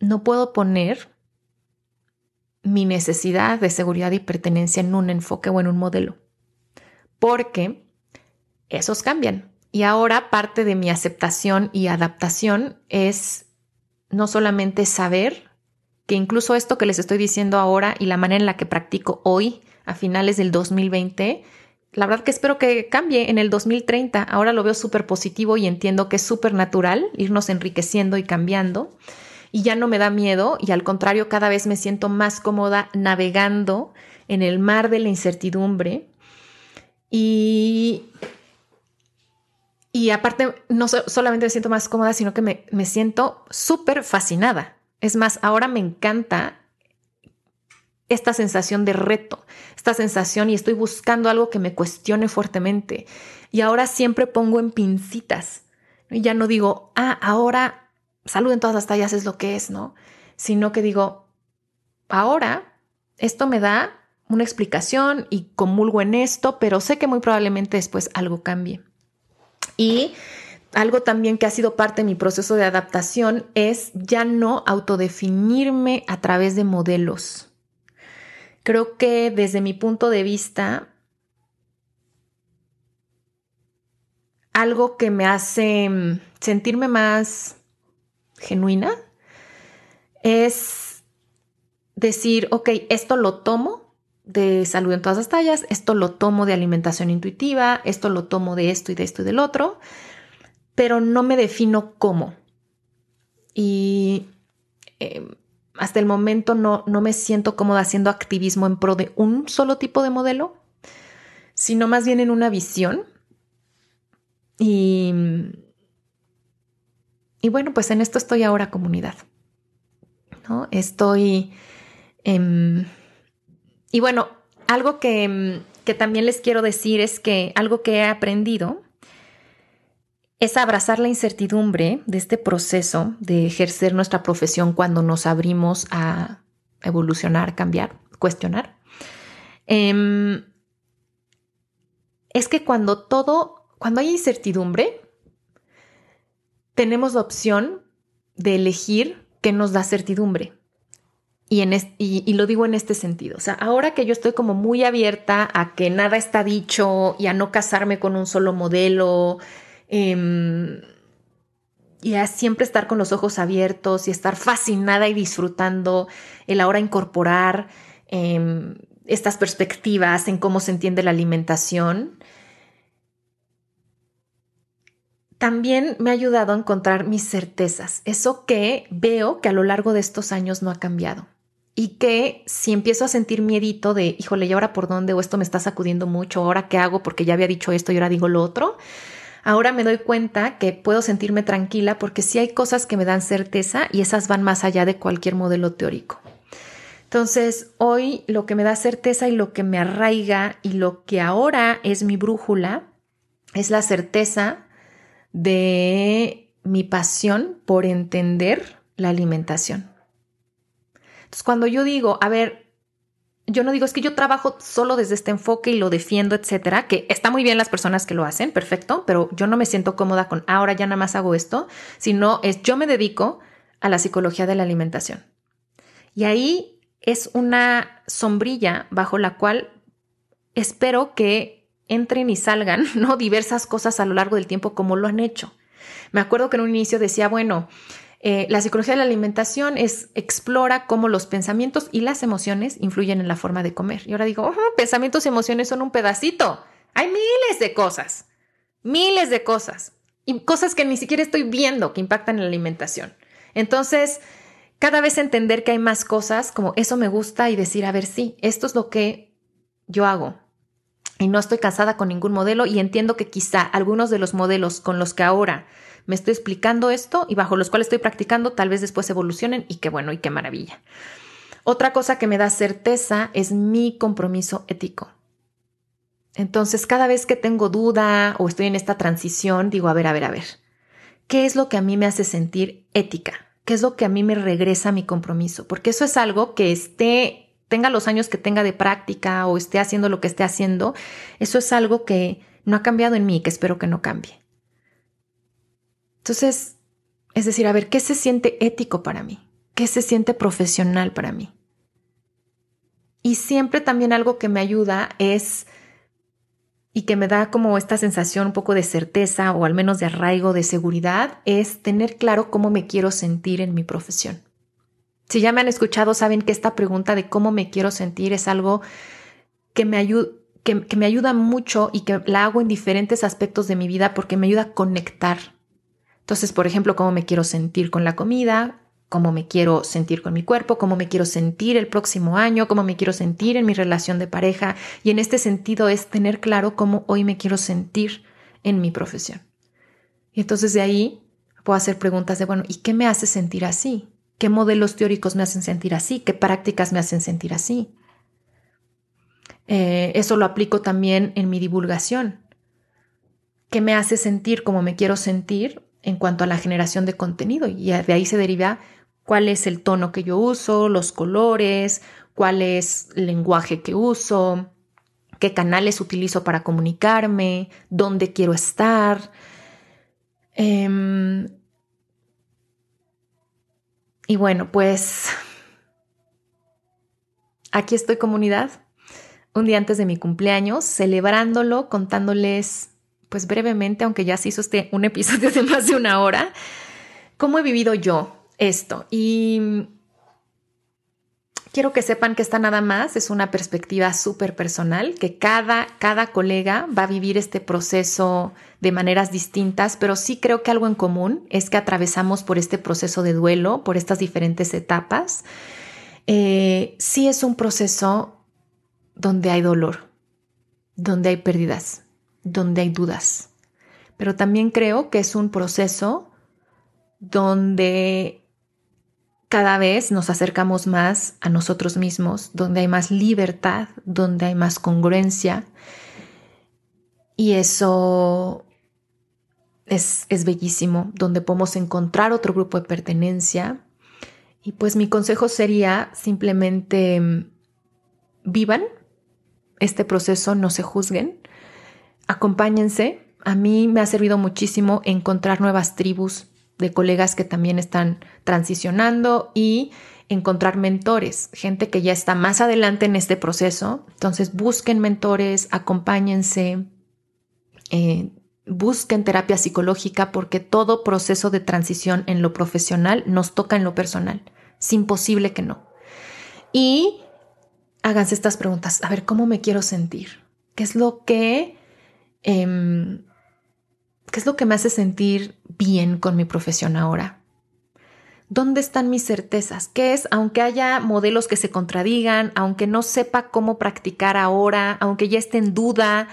no puedo poner mi necesidad de seguridad y pertenencia en un enfoque o en un modelo. Porque esos cambian. Y ahora parte de mi aceptación y adaptación es no solamente saber que incluso esto que les estoy diciendo ahora y la manera en la que practico hoy, a finales del 2020, la verdad que espero que cambie en el 2030. Ahora lo veo súper positivo y entiendo que es súper natural irnos enriqueciendo y cambiando y ya no me da miedo y al contrario cada vez me siento más cómoda navegando en el mar de la incertidumbre y, y aparte no solamente me siento más cómoda, sino que me, me siento súper fascinada. Es más, ahora me encanta esta sensación de reto, esta sensación y estoy buscando algo que me cuestione fuertemente. Y ahora siempre pongo en pincitas. Y ya no digo, ah, ahora salud en todas las tallas es lo que es, ¿no? Sino que digo, ahora esto me da una explicación y comulgo en esto, pero sé que muy probablemente después algo cambie. Y algo también que ha sido parte de mi proceso de adaptación es ya no autodefinirme a través de modelos. Creo que desde mi punto de vista, algo que me hace mm, sentirme más genuina es decir, ok, esto lo tomo de salud en todas las tallas, esto lo tomo de alimentación intuitiva, esto lo tomo de esto y de esto y del otro, pero no me defino cómo. Y em, hasta el momento no, no me siento cómoda haciendo activismo en pro de un solo tipo de modelo, sino más bien en una visión. Y y bueno, pues en esto estoy ahora comunidad. ¿no? Estoy... y bueno, algo que, que también les quiero decir es que algo que he aprendido es abrazar la incertidumbre de este proceso de ejercer nuestra profesión cuando nos abrimos a evolucionar, cambiar, cuestionar. Em, es que cuando todo, cuando hay incertidumbre, tenemos la opción de elegir qué nos da certidumbre. Y, lo digo en este sentido. O sea, ahora que yo estoy como muy abierta a que nada está dicho y a no casarme con un solo modelo em, y a siempre estar con los ojos abiertos y estar fascinada y disfrutando el ahora incorporar em, estas perspectivas en cómo se entiende la alimentación, también me ha ayudado a encontrar mis certezas, eso que veo que a lo largo de estos años no ha cambiado y que si empiezo a sentir miedito de, híjole, ¿y ahora por dónde? O esto me está sacudiendo mucho, ¿ahora qué hago? Porque ya había dicho esto y ahora digo lo otro. Ahora me doy cuenta que puedo sentirme tranquila porque sí hay cosas que me dan certeza y esas van más allá de cualquier modelo teórico. Entonces, hoy lo que me da certeza y lo que me arraiga y lo que ahora es mi brújula es la certeza de mi pasión por entender la alimentación. Entonces, cuando yo digo, a ver, yo no digo es que yo trabajo solo desde este enfoque y lo defiendo, etcétera, que está muy bien las personas que lo hacen, perfecto, pero yo no me siento cómoda con ahora ya nada más hago esto, sino es yo me dedico a la psicología de la alimentación. Y ahí es una sombrilla bajo la cual espero que entren y salgan, ¿no? Diversas cosas a lo largo del tiempo como lo han hecho. Me acuerdo que en un inicio decía, bueno, eh, la psicología de la alimentación es explora cómo los pensamientos y las emociones influyen en la forma de comer. Y ahora digo, pensamientos y emociones son un pedacito. Hay miles de cosas, miles de cosas y cosas que ni siquiera estoy viendo que impactan en la alimentación. Entonces, cada vez entender que hay más cosas, como eso me gusta y decir, a ver, sí, esto es lo que yo hago. Y no estoy casada con ningún modelo y entiendo que quizá algunos de los modelos con los que ahora me estoy explicando esto y bajo los cuales estoy practicando, tal vez después evolucionen y qué bueno y qué maravilla. Otra cosa que me da certeza es mi compromiso ético. Entonces, cada vez que tengo duda o estoy en esta transición, digo, a ver, a ver, a ver, ¿qué es lo que a mí me hace sentir ética? ¿Qué es lo que a mí me regresa mi compromiso? Porque eso es algo que esté, tenga los años que tenga de práctica o esté haciendo lo que esté haciendo, eso es algo que no ha cambiado en mí que espero que no cambie. Entonces, es decir, a ver, ¿qué se siente ético para mí? ¿Qué se siente profesional para mí? Y siempre también algo que me ayuda es y que me da como esta sensación un poco de certeza o al menos de arraigo, de seguridad, es tener claro cómo me quiero sentir en mi profesión. Si ya me han escuchado, saben que esta pregunta de cómo me quiero sentir es algo que me, que, que me ayuda mucho y que la hago en diferentes aspectos de mi vida porque me ayuda a conectar entonces, por ejemplo, cómo me quiero sentir con la comida, cómo me quiero sentir con mi cuerpo, cómo me quiero sentir el próximo año, cómo me quiero sentir en mi relación de pareja. Y en este sentido es tener claro cómo hoy me quiero sentir en mi profesión. Y entonces de ahí puedo hacer preguntas de, bueno, ¿y qué me hace sentir así? ¿Qué modelos teóricos me hacen sentir así? ¿Qué prácticas me hacen sentir así? Eh, eso lo aplico también en mi divulgación. ¿Qué me hace sentir como me quiero sentir? En cuanto a la generación de contenido y de ahí se deriva cuál es el tono que yo uso, los colores, cuál es el lenguaje que uso, qué canales utilizo para comunicarme, dónde quiero estar. Em, y bueno, pues aquí estoy comunidad, un día antes de mi cumpleaños, celebrándolo, contándoles pues brevemente, aunque ya se hizo este, un episodio de más de una hora, cómo he vivido yo esto. Y quiero que sepan que esta nada más es una perspectiva súper personal, que cada, cada colega va a vivir este proceso de maneras distintas, pero sí creo que algo en común es que atravesamos por este proceso de duelo, por estas diferentes etapas. Eh, sí es un proceso donde hay dolor, donde hay pérdidas, donde hay dudas. Pero también creo que es un proceso donde cada vez nos acercamos más a nosotros mismos, donde hay más libertad, donde hay más congruencia. Y eso es, bellísimo, donde podemos encontrar otro grupo de pertenencia. Y pues mi consejo sería simplemente mm, vivan este proceso, no se juzguen, acompáñense. A mí me ha servido muchísimo encontrar nuevas tribus de colegas que también están transicionando y encontrar mentores, gente que ya está más adelante en este proceso. Entonces busquen mentores, acompáñense, eh, busquen terapia psicológica porque todo proceso de transición en lo profesional nos toca en lo personal. Es imposible que no. Y háganse estas preguntas. A ver, ¿cómo me quiero sentir? ¿Qué es lo que Em, ¿Qué es lo que me hace sentir bien con mi profesión ahora? ¿Dónde están mis certezas? ¿Qué es, aunque haya modelos que se contradigan, aunque no sepa cómo practicar ahora, aunque ya esté en duda,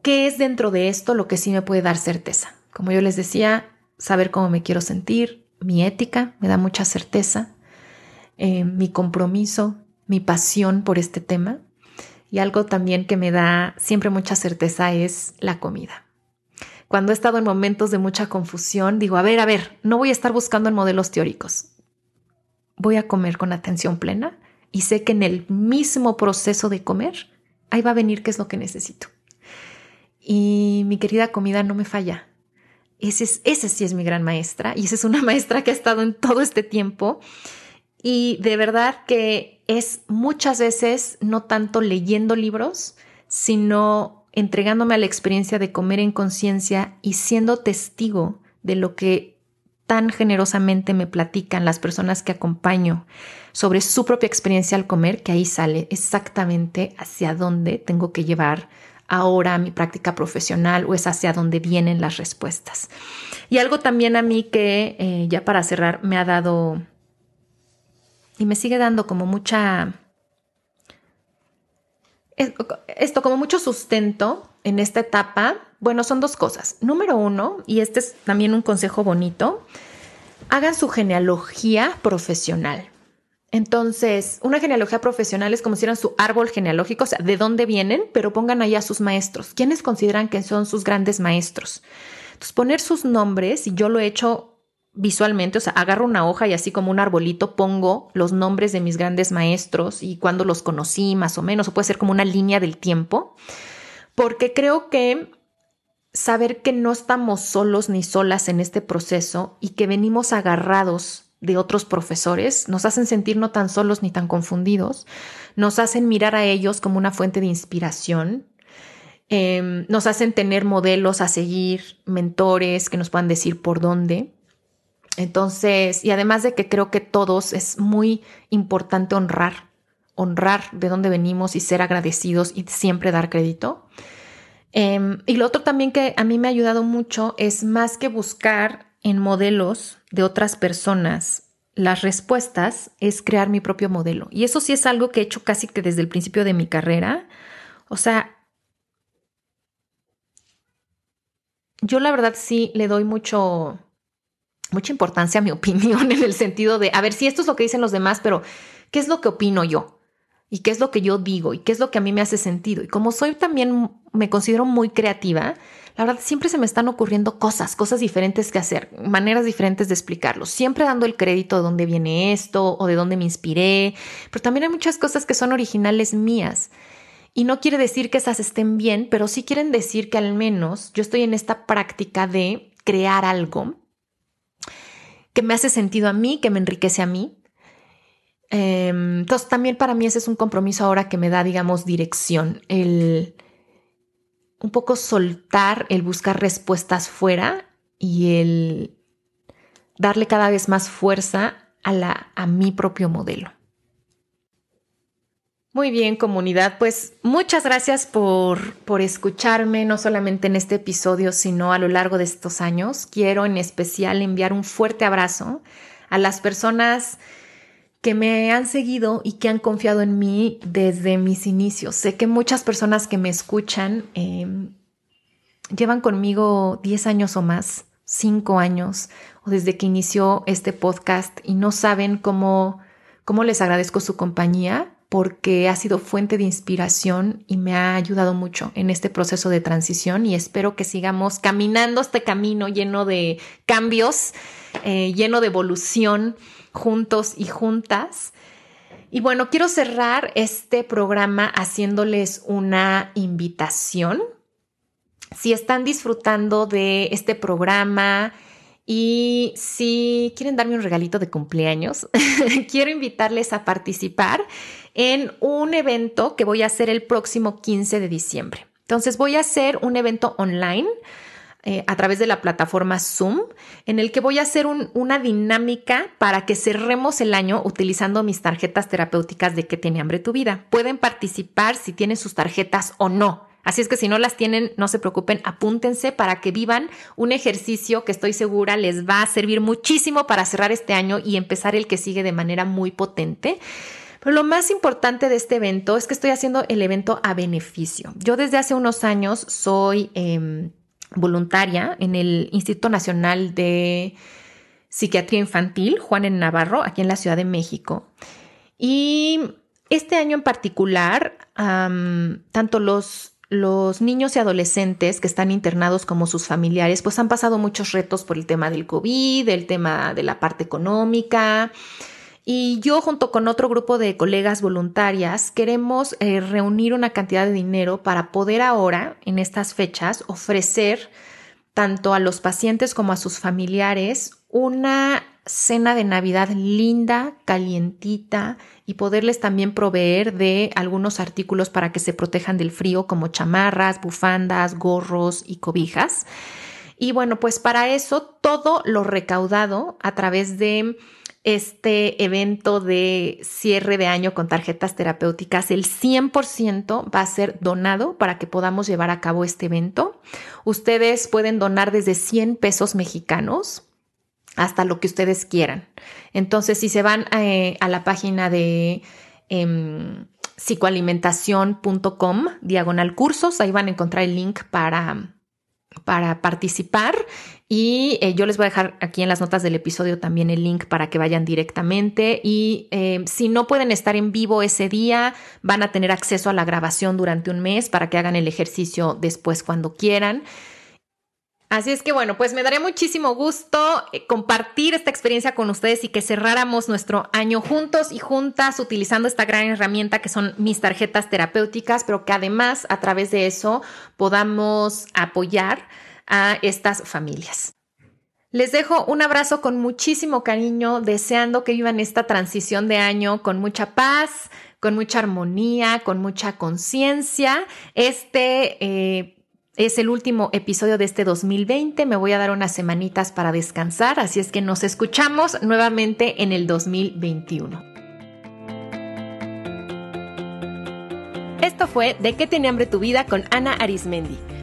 qué es dentro de esto lo que sí me puede dar certeza? Como yo les decía, saber cómo me quiero sentir, mi ética me da mucha certeza, eh, mi compromiso, mi pasión por este tema y algo también que me da siempre mucha certeza es la comida. Cuando he estado en momentos de mucha confusión, digo, a ver, a ver, no voy a estar buscando en modelos teóricos. Voy a comer con atención plena y sé que en el mismo proceso de comer, ahí va a venir qué es lo que necesito. Y mi querida comida no me falla. Ese, es, ese sí es mi gran maestra y esa es una maestra que ha estado en todo este tiempo. Y de verdad que es muchas veces no tanto leyendo libros, sino entregándome a la experiencia de comer en conciencia y siendo testigo de lo que tan generosamente me platican las personas que acompaño sobre su propia experiencia al comer, que ahí sale exactamente hacia dónde tengo que llevar ahora mi práctica profesional o es hacia dónde vienen las respuestas. Y algo también a mí que, eh, ya para cerrar, me ha dado y me sigue dando como mucha esto como mucho sustento en esta etapa, bueno, son dos cosas. Número uno, y este es también un consejo bonito, hagan su genealogía profesional. Entonces, una genealogía profesional es como si eran su árbol genealógico, o sea, de dónde vienen, pero pongan ahí a sus maestros. ¿Quiénes consideran que son sus grandes maestros? Entonces, poner sus nombres, y yo lo he hecho visualmente, o sea, agarro una hoja y así como un arbolito pongo los nombres de mis grandes maestros y cuando los conocí más o menos, o puede ser como una línea del tiempo, porque creo que saber que no estamos solos ni solas en este proceso y que venimos agarrados de otros profesores nos hacen sentir no tan solos ni tan confundidos, nos hacen mirar a ellos como una fuente de inspiración, em, nos hacen tener modelos a seguir, mentores que nos puedan decir por dónde. Entonces, y además de que creo que todos es muy importante honrar, honrar de dónde venimos y ser agradecidos y siempre dar crédito. Em, y lo otro también que a mí me ha ayudado mucho es más que buscar en modelos de otras personas las respuestas, es crear mi propio modelo. Y eso sí es algo que he hecho casi que desde el principio de mi carrera. O sea, yo la verdad sí le doy mucho mucha importancia a mi opinión en el sentido de, a ver, si esto es lo que dicen los demás, pero ¿qué es lo que opino yo? ¿Y qué es lo que yo digo? ¿Y qué es lo que a mí me hace sentido? Y como soy también, me considero muy creativa, la verdad siempre se me están ocurriendo cosas, cosas diferentes que hacer, maneras diferentes de explicarlo, siempre dando el crédito de dónde viene esto o de dónde me inspiré, pero también hay muchas cosas que son originales mías. Y no quiere decir que esas estén bien, pero sí quieren decir que al menos yo estoy en esta práctica de crear algo que me hace sentido a mí, que me enriquece a mí. Em, entonces también para mí ese es un compromiso ahora que me da, digamos, dirección, el un poco soltar, el buscar respuestas fuera y el darle cada vez más fuerza a, la, a mi propio modelo. Muy bien, comunidad. Pues muchas gracias por, por escucharme, no solamente en este episodio, sino a lo largo de estos años. Quiero en especial enviar un fuerte abrazo a las personas que me han seguido y que han confiado en mí desde mis inicios. Sé que muchas personas que me escuchan em, llevan conmigo 10 años o más, 5 años, o desde que inició este podcast y no saben cómo, cómo les agradezco su compañía porque ha sido fuente de inspiración y me ha ayudado mucho en este proceso de transición y espero que sigamos caminando este camino lleno de cambios, eh, lleno de evolución juntos y juntas. Y bueno, quiero cerrar este programa haciéndoles una invitación. Si están disfrutando de este programa, y si quieren darme un regalito de cumpleaños, quiero invitarles a participar en un evento que voy a hacer el próximo 15 de diciembre. Entonces voy a hacer un evento online eh, a través de la plataforma Zoom, en el que voy a hacer una dinámica para que cerremos el año utilizando mis tarjetas terapéuticas de que tiene hambre tu vida. Pueden participar si tienen sus tarjetas o no Así es que si no las tienen, no se preocupen, apúntense para que vivan un ejercicio que estoy segura les va a servir muchísimo para cerrar este año y empezar el que sigue de manera muy potente. Pero lo más importante de este evento es que estoy haciendo el evento a beneficio. Yo desde hace unos años soy em, voluntaria en el Instituto Nacional de Psiquiatría Infantil, Juan en Navarro, aquí en la Ciudad de México. Y este año en particular, tanto los, los niños y adolescentes que están internados como sus familiares, pues han pasado muchos retos por el tema del COVID, el tema de la parte económica. Y yo junto con otro grupo de colegas voluntarias queremos eh, reunir una cantidad de dinero para poder ahora, en estas fechas, ofrecer tanto a los pacientes como a sus familiares una cena de Navidad linda, calientita y poderles también proveer de algunos artículos para que se protejan del frío como chamarras, bufandas, gorros y cobijas. Y bueno, pues para eso todo lo recaudado a través de este evento de cierre de año con tarjetas terapéuticas, el 100% va a ser donado para que podamos llevar a cabo este evento. Ustedes pueden donar desde 100 pesos mexicanos hasta lo que ustedes quieran. Entonces, si se van eh, a la página de em, psicoalimentación.com, diagonal cursos, ahí van a encontrar el link para para participar y eh, yo les voy a dejar aquí en las notas del episodio también el link para que vayan directamente y eh, si no pueden estar en vivo ese día van a tener acceso a la grabación durante un mes para que hagan el ejercicio después cuando quieran. Así es que bueno, pues me daría muchísimo gusto eh, compartir esta experiencia con ustedes y que cerráramos nuestro año juntos y juntas utilizando esta gran herramienta que son mis tarjetas terapéuticas, pero que además a través de eso podamos apoyar a estas familias. Les dejo un abrazo con muchísimo cariño, deseando que vivan esta transición de año con mucha paz, con mucha armonía, con mucha conciencia. Este eh, es el último episodio de este 2020. Me voy a dar unas semanitas para descansar, así es que nos escuchamos nuevamente en el 2021. Esto fue De qué tiene hambre tu vida con Ana Arismendi.